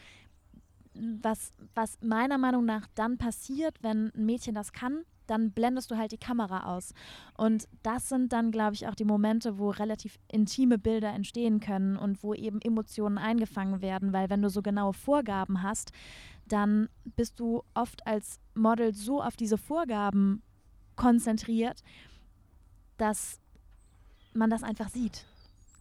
was, was meiner Meinung nach dann passiert, wenn ein Mädchen das kann, dann blendest du halt die Kamera aus. Und das sind dann, glaube ich, auch die Momente, wo relativ intime Bilder entstehen können und wo eben Emotionen eingefangen werden, weil wenn du so genaue Vorgaben hast, dann bist du oft als Model so auf diese Vorgaben konzentriert, dass man das einfach sieht.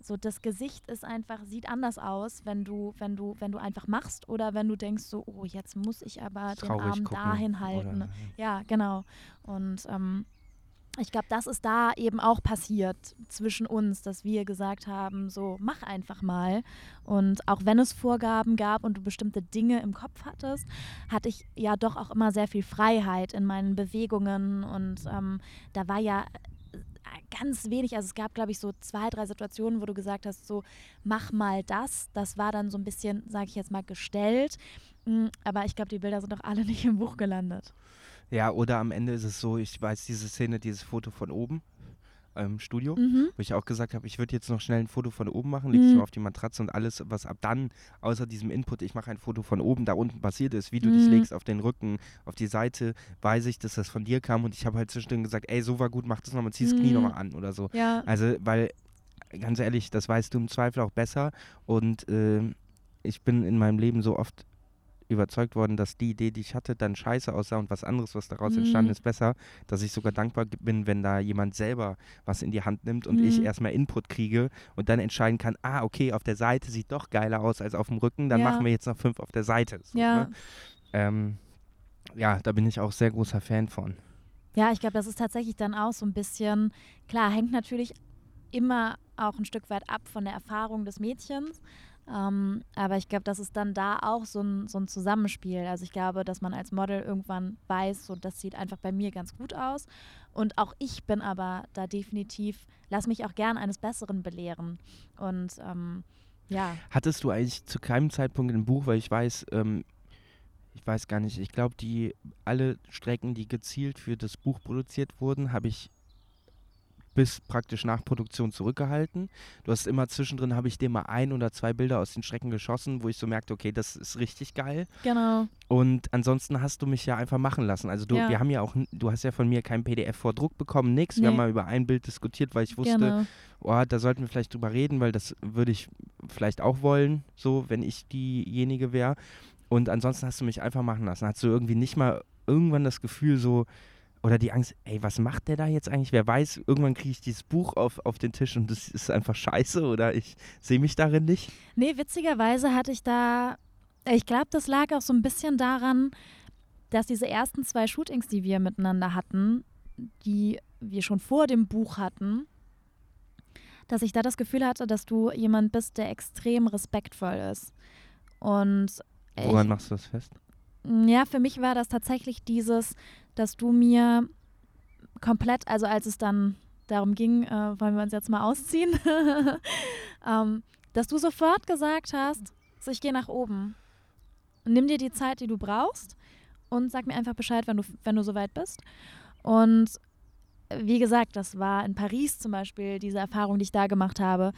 So das Gesicht ist einfach sieht anders aus, wenn du wenn du wenn du einfach machst oder wenn du denkst so oh jetzt muss ich aber den Arm gucken dahin halten. oder- Ja, genau. Und ähm, ich glaube, das ist da eben auch passiert zwischen uns, dass wir gesagt haben, so mach einfach mal. Und auch wenn es Vorgaben gab und du bestimmte Dinge im Kopf hattest, hatte ich ja doch auch immer sehr viel Freiheit in meinen Bewegungen. Und ähm, da war ja ganz wenig, also es gab, glaube ich, so zwei, drei Situationen, wo du gesagt hast, so mach mal das. Das war dann so ein bisschen, sage ich jetzt mal, gestellt. Mm, Aber ich glaube, die Bilder sind doch alle nicht im Buch gelandet. Ja, oder am Ende ist es so, ich weiß diese Szene, dieses Foto von oben. Ähm, Studio, Mhm. wo ich auch gesagt habe, ich würde jetzt noch schnell ein Foto von oben machen, legst Mhm. du auf die Matratze und alles, was ab dann, außer diesem Input, ich mache ein Foto von oben, da unten passiert ist, wie du dich Mhm. legst auf den Rücken, auf die Seite, weiß ich, dass das von dir kam und ich habe halt zwischendrin gesagt, ey, so war gut, mach das nochmal, zieh das Knie Mhm. nochmal an oder so. Ja. Also, weil, ganz ehrlich, das weißt du im Zweifel auch besser. Und ähm, ich bin in meinem Leben so oft überzeugt worden, dass die Idee, die ich hatte, dann scheiße aussah und was anderes, was daraus Mhm. entstanden ist, besser, dass ich sogar dankbar bin, wenn da jemand selber was in die Hand nimmt und ich Mhm. erstmal Input kriege und dann entscheiden kann, ah, okay, auf der Seite sieht doch geiler aus als auf dem Rücken, dann Ja. machen wir jetzt noch fünf auf der Seite. So, Ja. ne? ähm, ja, da bin ich auch sehr großer Fan von. Ja, ich glaube, das ist tatsächlich dann auch so ein bisschen, klar, hängt natürlich immer auch ein Stück weit ab von der Erfahrung des Mädchens. Ähm, aber ich glaube, das ist dann da auch so ein, so ein Zusammenspiel. Also ich glaube, dass man als Model irgendwann weiß, so das sieht einfach bei mir ganz gut aus. Und auch ich bin aber da definitiv, lass mich auch gern eines Besseren belehren. Und ähm, ja, Hattest du eigentlich zu keinem Zeitpunkt ein Buch, weil ich weiß, ähm, ich weiß gar nicht, ich glaube, die alle Strecken, die gezielt für das Buch produziert wurden, habe ich bis praktisch nach Produktion zurückgehalten. Du hast immer zwischendrin, habe ich dir mal ein oder zwei Bilder aus den Strecken geschossen, wo ich so merkte, okay, das ist richtig geil. genau. Und ansonsten hast du mich ja einfach machen lassen. Also du, Ja. wir haben ja auch, du hast ja von mir kein PDF-Vordruck bekommen, nix. Wir Nee. haben mal über ein Bild diskutiert, weil ich wusste, Genau. oh, da sollten wir vielleicht drüber reden, weil das würde ich vielleicht auch wollen, so, wenn ich diejenige wäre. Und ansonsten hast du mich einfach machen lassen. Hast du irgendwie nicht mal irgendwann das Gefühl so, oder die Angst, ey, was macht der da jetzt eigentlich? Wer weiß, irgendwann kriege ich dieses Buch auf, auf den Tisch und das ist einfach scheiße oder ich sehe mich darin nicht. Nee, witzigerweise hatte ich da, ich glaube, das lag auch so ein bisschen daran, dass diese ersten zwei Shootings, die wir miteinander hatten, die wir schon vor dem Buch hatten, dass ich da das Gefühl hatte, dass du jemand bist, der extrem respektvoll ist. Und Woran ich, machst du das fest? ja, für mich war das tatsächlich dieses, dass du mir komplett, also als es dann darum ging, äh, wollen wir uns jetzt mal ausziehen, ähm, dass du sofort gesagt hast, so ich gehe nach oben. Nimm dir die Zeit, die du brauchst und sag mir einfach Bescheid, wenn du, wenn du soweit bist. Und wie gesagt, das war in Paris zum Beispiel, diese Erfahrung, die ich da gemacht habe,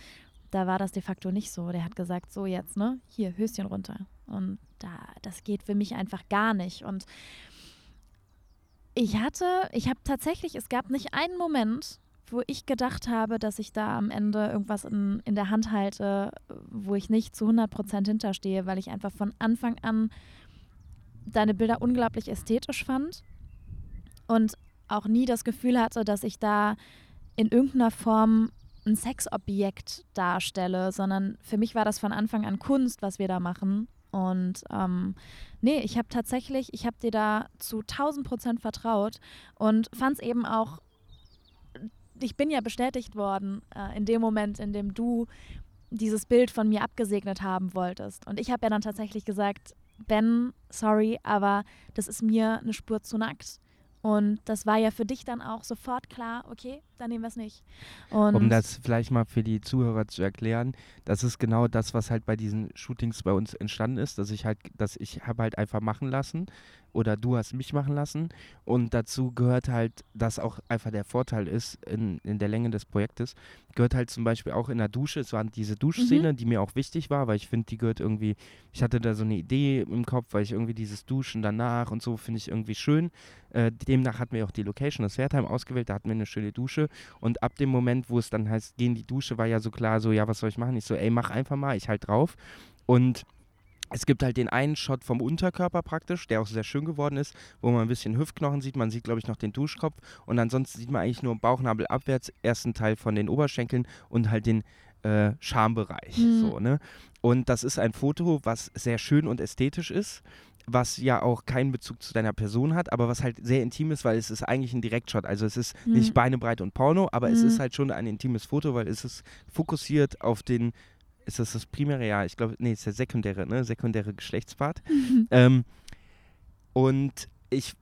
da war das de facto nicht so. Der hat gesagt, so jetzt, ne, hier, Höschen runter. Und da, das geht für mich einfach gar nicht. Und ich hatte, ich habe tatsächlich, es gab nicht einen Moment, wo ich gedacht habe, dass ich da am Ende irgendwas in, in der Hand halte, wo ich nicht zu 100% hinterstehe, weil ich einfach von Anfang an deine Bilder unglaublich ästhetisch fand und auch nie das Gefühl hatte, dass ich da in irgendeiner Form ein Sexobjekt darstelle, sondern für mich war das von Anfang an Kunst, was wir da machen. Und ähm, nee, ich habe tatsächlich, ich habe dir da zu 1000 Prozent vertraut und fand es eben auch, ich bin ja bestätigt worden äh, in dem Moment, in dem du dieses Bild von mir abgesegnet haben wolltest. Und ich habe ja dann tatsächlich gesagt, Ben, sorry, aber das ist mir eine Spur zu nackt. Und das war ja für dich dann auch sofort klar, okay, dann nehmen wir es nicht. Und Um das vielleicht mal für die Zuhörer zu erklären, das ist genau das, was halt bei diesen Shootings bei uns entstanden ist, dass ich halt, dass ich habe halt einfach machen lassen oder du hast mich machen lassen. Und dazu gehört halt, dass auch einfach der Vorteil ist in, in der Länge des Projektes, gehört halt zum Beispiel auch in der Dusche, es war diese Duschszene, die mir auch wichtig war, weil ich finde, die gehört irgendwie, ich hatte da so eine Idee im Kopf, weil ich irgendwie dieses Duschen danach und so finde ich irgendwie schön. Äh, demnach hatten wir auch die Location, das Wertheim ausgewählt, da hatten wir eine schöne Dusche und ab dem Moment, wo es dann heißt, geh in die Dusche, war ja so klar, so, ja, was soll ich machen? Ich so, ey, mach einfach mal, ich halt drauf. Und es gibt halt den einen Shot vom Unterkörper praktisch, der auch sehr schön geworden ist, wo man ein bisschen Hüftknochen sieht. Man sieht, glaube ich, noch den Duschkopf. Und ansonsten sieht man eigentlich nur Bauchnabel abwärts, ersten Teil von den Oberschenkeln und halt den äh, Schambereich. Mhm. So, ne? Und das ist ein Foto, was sehr schön und ästhetisch ist was ja auch keinen Bezug zu deiner Person hat, aber was halt sehr intim ist, weil es ist eigentlich ein Direktshot. Also es ist Mhm. nicht beinebreit und Porno, aber es Mhm. ist halt schon ein intimes Foto, weil es ist fokussiert auf den, ist das das primäre? Ja, ich glaube, nee, ist der sekundäre, ne? Sekundäre Geschlechtspart. ähm, und ich,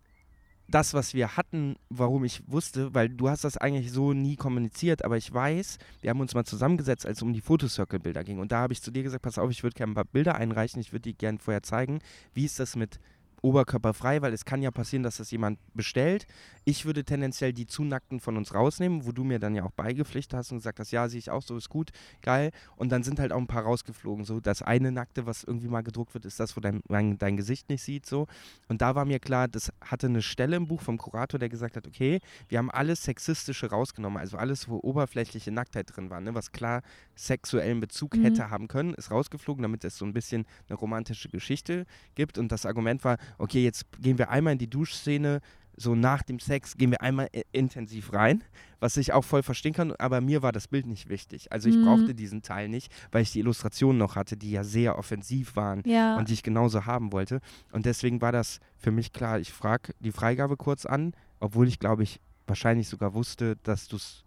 das, was wir hatten, warum ich wusste, weil du hast das eigentlich so nie kommuniziert, aber ich weiß, wir haben uns mal zusammengesetzt, als es um die Fotocircle-Bilder ging. Und da habe ich zu dir gesagt, pass auf, ich würde gerne ein paar Bilder einreichen, ich würde die gerne vorher zeigen. Wie ist das mit oberkörperfrei, weil es kann ja passieren, dass das jemand bestellt. Ich würde tendenziell die zu nackten von uns rausnehmen, wo du mir dann ja auch beigepflichtet hast und gesagt hast, ja, sehe ich auch so, ist gut, geil. Und dann sind halt auch ein paar rausgeflogen. So, das eine Nackte, was irgendwie mal gedruckt wird, ist das, wo dein, dein Gesicht nicht sieht. So. Und da war mir klar, das hatte eine Stelle im Buch vom Kurator, der gesagt hat, okay, wir haben alles Sexistische rausgenommen, also alles, wo oberflächliche Nacktheit drin war, ne, was klar sexuellen Bezug mhm. hätte haben können, ist rausgeflogen, damit es so ein bisschen eine romantische Geschichte gibt. Und das Argument war, okay, jetzt gehen wir einmal in die Duschszene, so nach dem Sex gehen wir einmal intensiv rein, was ich auch voll verstehen kann, aber mir war das Bild nicht wichtig. Also ich mhm. brauchte diesen Teil nicht, weil ich die Illustrationen noch hatte, die ja sehr offensiv waren ja. und die ich genauso haben wollte. Und deswegen war das für mich klar, ich frage die Freigabe kurz an, obwohl ich glaube ich wahrscheinlich sogar wusste, dass du es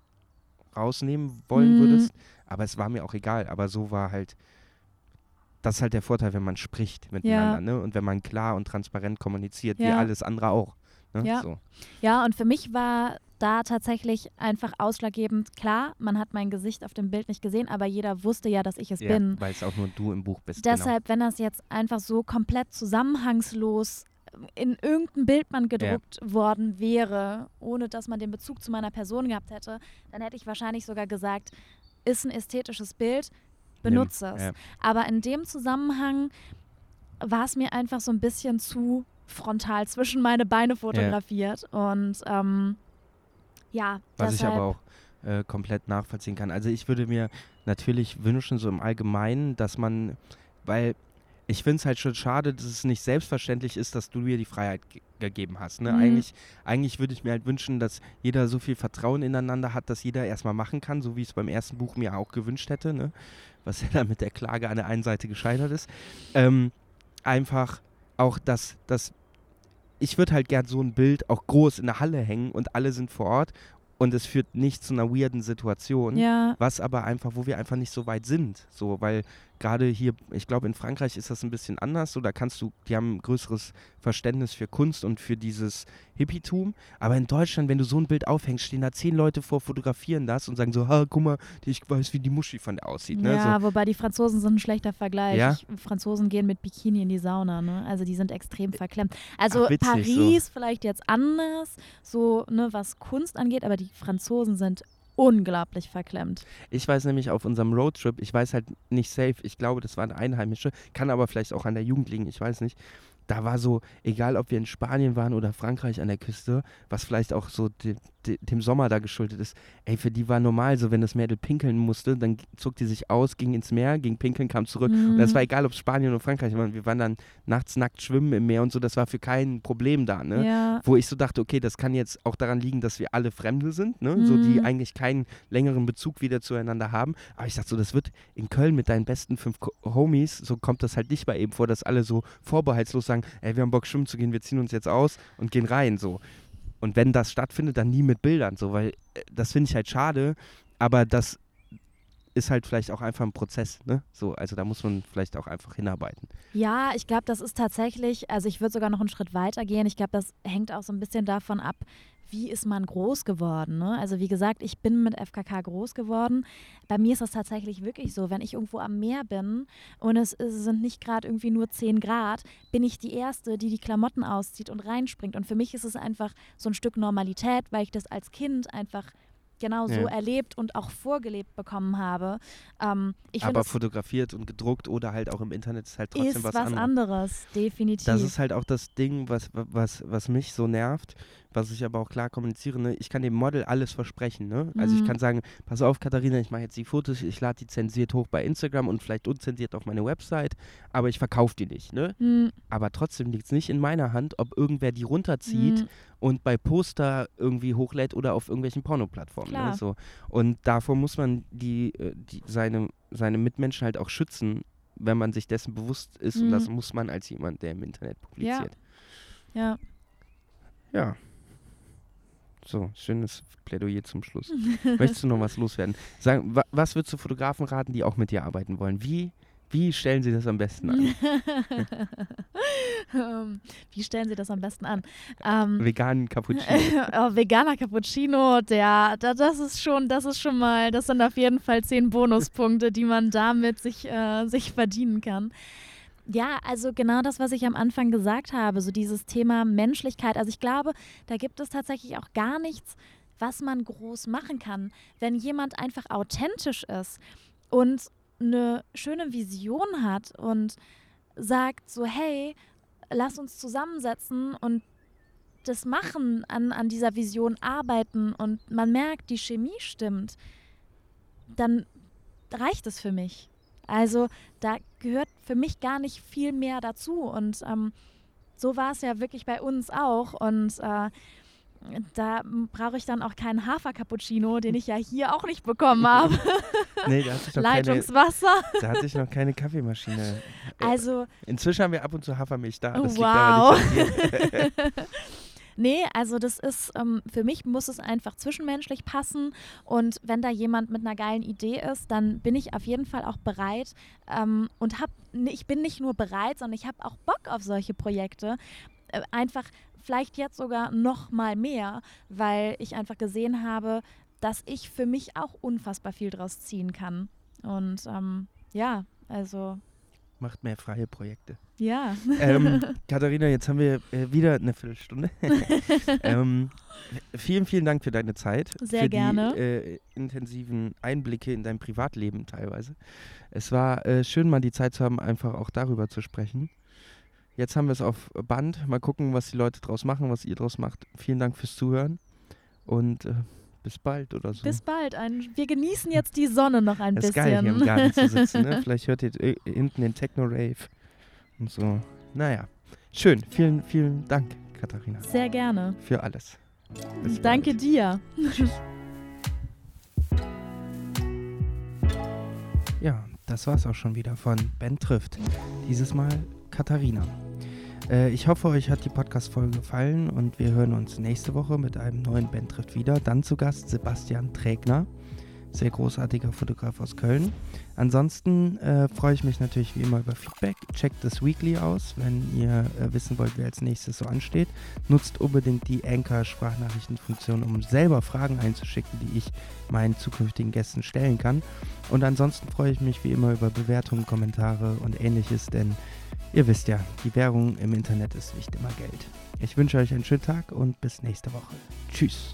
rausnehmen wollen mhm. würdest, aber es war mir auch egal, aber so war halt das ist halt der Vorteil, wenn man spricht miteinander ja. ne? und wenn man klar und transparent kommuniziert, ja. wie alles andere auch. Ne? Ja. So. ja, und für mich war da tatsächlich einfach ausschlaggebend, klar, man hat mein Gesicht auf dem Bild nicht gesehen, aber jeder wusste ja, dass ich es ja, bin. Weil es auch nur du im Buch bist. Genau. Deshalb, genau. wenn das jetzt einfach so komplett zusammenhangslos in irgendein Bild man gedruckt ja. worden wäre, ohne dass man den Bezug zu meiner Person gehabt hätte, dann hätte ich wahrscheinlich sogar gesagt, ist ein ästhetisches Bild, benutze es. Ja. Aber in dem Zusammenhang war es mir einfach so ein bisschen zu frontal zwischen meine Beine fotografiert. Ja. Und ähm, ja, Was ich aber auch äh, komplett nachvollziehen kann. Also ich würde mir natürlich wünschen, so im Allgemeinen, dass man, weil ich finde es halt schon schade, dass es nicht selbstverständlich ist, dass du mir die Freiheit ge gegeben hast. Ne? Mhm. Eigentlich, eigentlich würde ich mir halt wünschen, dass jeder so viel Vertrauen ineinander hat, dass jeder erstmal machen kann, so wie ich es beim ersten Buch mir auch gewünscht hätte. Ne? Was ja dann mit der Klage an der einen Seite gescheitert ist. Ähm, einfach auch, dass, dass ich würde halt gern so ein Bild auch groß in der Halle hängen und alle sind vor Ort und es führt nicht zu einer weirden Situation, ja. was aber einfach, wo wir einfach nicht so weit sind, so, weil gerade hier, ich glaube in Frankreich ist das ein bisschen anders, so da kannst du, die haben ein größeres Verständnis für Kunst und für dieses Hippietum, aber in Deutschland, wenn du so ein Bild aufhängst, stehen da zehn Leute vor, fotografieren das und sagen so, ha, guck mal, ich weiß, wie die Muschi von der aussieht. Ne? Ja, so. wobei die Franzosen sind ein schlechter Vergleich. Ja? Franzosen gehen mit Bikini in die Sauna, ne? also die sind extrem verklemmt. Also Ach, witzig, Paris so. vielleicht jetzt anders, so ne, was Kunst angeht, aber die Franzosen sind unglaublich verklemmt. Ich weiß nämlich auf unserem Roadtrip, ich weiß halt nicht safe, ich glaube, das waren Einheimische, kann aber vielleicht auch an der Jugend liegen, ich weiß nicht da war so, egal ob wir in Spanien waren oder Frankreich an der Küste, was vielleicht auch so de, dem Sommer da geschuldet ist, ey, für die war normal so, wenn das Mädel pinkeln musste, dann zog die sich aus, ging ins Meer, ging pinkeln, kam zurück. Mhm. Und das war egal, ob Spanien oder Frankreich war. Wir waren dann nachts nackt schwimmen im Meer und so, das war für kein Problem da, ne? Ja. Wo ich so dachte, okay, das kann jetzt auch daran liegen, dass wir alle Fremde sind, ne? Mhm. So, die mhm. eigentlich keinen längeren Bezug wieder zueinander haben. Aber ich dachte so, das wird in Köln mit deinen besten fünf Homies, so kommt das halt nicht mal eben vor, dass alle so vorbehaltslos sagen, ey, wir haben Bock schwimmen zu gehen, wir ziehen uns jetzt aus und gehen rein, so. Und wenn das stattfindet, dann nie mit Bildern, so, weil äh, das finde ich halt schade, aber das ist halt vielleicht auch einfach ein Prozess, ne? So, also da muss man vielleicht auch einfach hinarbeiten. Ja, ich glaube, das ist tatsächlich, also ich würde sogar noch einen Schritt weiter gehen. Ich glaube, das hängt auch so ein bisschen davon ab, wie ist man groß geworden? Ne? Also wie gesagt, ich bin mit FKK groß geworden. Bei mir ist das tatsächlich wirklich so, wenn ich irgendwo am Meer bin und es, es sind nicht gerade irgendwie nur 10 Grad, bin ich die Erste, die die Klamotten auszieht und reinspringt. Und für mich ist es einfach so ein Stück Normalität, weil ich das als Kind einfach genau so ja. erlebt und auch vorgelebt bekommen habe. Ähm, Aber fotografiert und gedruckt oder halt auch im Internet ist halt trotzdem ist was, was anderes. anderes. Definitiv. Das ist halt auch das Ding, was, was, was mich so nervt, was ich aber auch klar kommuniziere. Ne? Ich kann dem Model alles versprechen. Ne? Also ich mhm. kann sagen, pass auf, Katharina, ich mache jetzt die Fotos, ich lade die zensiert hoch bei Instagram und vielleicht unzensiert auf meine Website, aber ich verkaufe die nicht. Ne? Mhm. Aber trotzdem liegt es nicht in meiner Hand, ob irgendwer die runterzieht mhm und bei Poster irgendwie hochlädt oder auf irgendwelchen Pornoplattformen. Ne? So. Und davor muss man die, äh, die, seine, seine Mitmenschen halt auch schützen, wenn man sich dessen bewusst ist. Und das mhm. muss man als jemand, der im Internet publiziert. Ja. Ja. ja. So, schönes Plädoyer zum Schluss. Möchtest du noch was loswerden? Sagen, wa was würdest du Fotografen raten, die auch mit dir arbeiten wollen? Wie wie stellen Sie das am besten an? Ähm, wie stellen Sie das am besten an? Ähm, Veganen Cappuccino. oh, veganer Cappuccino, der, der, das ist schon, das ist schon mal, das sind auf jeden Fall zehn Bonuspunkte, die man damit sich, äh, sich verdienen kann. Ja, also genau das, was ich am Anfang gesagt habe, so dieses Thema Menschlichkeit. Also ich glaube, da gibt es tatsächlich auch gar nichts, was man groß machen kann. Wenn jemand einfach authentisch ist und eine schöne Vision hat und sagt so, hey, lass uns zusammensetzen und das machen, an, an dieser Vision arbeiten und man merkt, die Chemie stimmt, dann reicht es für mich. Also da gehört für mich gar nicht viel mehr dazu. Und ähm, so war es ja wirklich bei uns auch. Und äh, da brauche ich dann auch keinen Hafer-Cappuccino, den ich ja hier auch nicht bekommen habe. nee, da hatte ich noch Leitungswasser. Keine, da hatte ich noch keine Kaffeemaschine. Also. Inzwischen haben wir ab und zu Hafermilch da. Das wow. Nee, also das ist, ähm, für mich muss es einfach zwischenmenschlich passen. Und wenn da jemand mit einer geilen Idee ist, dann bin ich auf jeden Fall auch bereit ähm, und hab, ich bin nicht nur bereit, sondern ich habe auch Bock auf solche Projekte. Äh, einfach vielleicht jetzt sogar noch mal mehr, weil ich einfach gesehen habe, dass ich für mich auch unfassbar viel draus ziehen kann. Und ähm, ja, also macht mehr freie Projekte. Ja. Ähm, Katharina, jetzt haben wir äh, wieder eine Viertelstunde. ähm, vielen, vielen Dank für deine Zeit. Sehr für gerne. Die äh, intensiven Einblicke in dein Privatleben teilweise. Es war äh, schön, mal die Zeit zu haben, einfach auch darüber zu sprechen. Jetzt haben wir es auf Band. Mal gucken, was die Leute draus machen, was ihr draus macht. Vielen Dank fürs Zuhören und äh, bis bald oder so. Bis bald. Ein, wir genießen jetzt die Sonne noch ein das bisschen. Ist geil, hier im Garten zu sitzen. Ne? Vielleicht hört ihr äh, hinten den Techno-Rave und so. Naja, schön. Vielen, vielen Dank, Katharina. Sehr gerne. Für alles. Bis Danke bald. dir. Tschüss. Ja, das war's auch schon wieder von Ben trifft. Dieses Mal Katharina. Äh, ich hoffe, euch hat die Podcast-Folge gefallen und wir hören uns nächste Woche mit einem neuen Band wieder. Dann zu Gast Sebastian Trägner, sehr großartiger Fotograf aus Köln. Ansonsten äh, freue ich mich natürlich wie immer über Feedback. Checkt das Weekly aus, wenn ihr äh, wissen wollt, wer als nächstes so ansteht. Nutzt unbedingt die Anchor-Sprachnachrichtenfunktion, um selber Fragen einzuschicken, die ich meinen zukünftigen Gästen stellen kann. Und ansonsten freue ich mich wie immer über Bewertungen, Kommentare und ähnliches, denn Ihr wisst ja, die Währung im Internet ist nicht immer Geld. Ich wünsche euch einen schönen Tag und bis nächste Woche. Tschüss.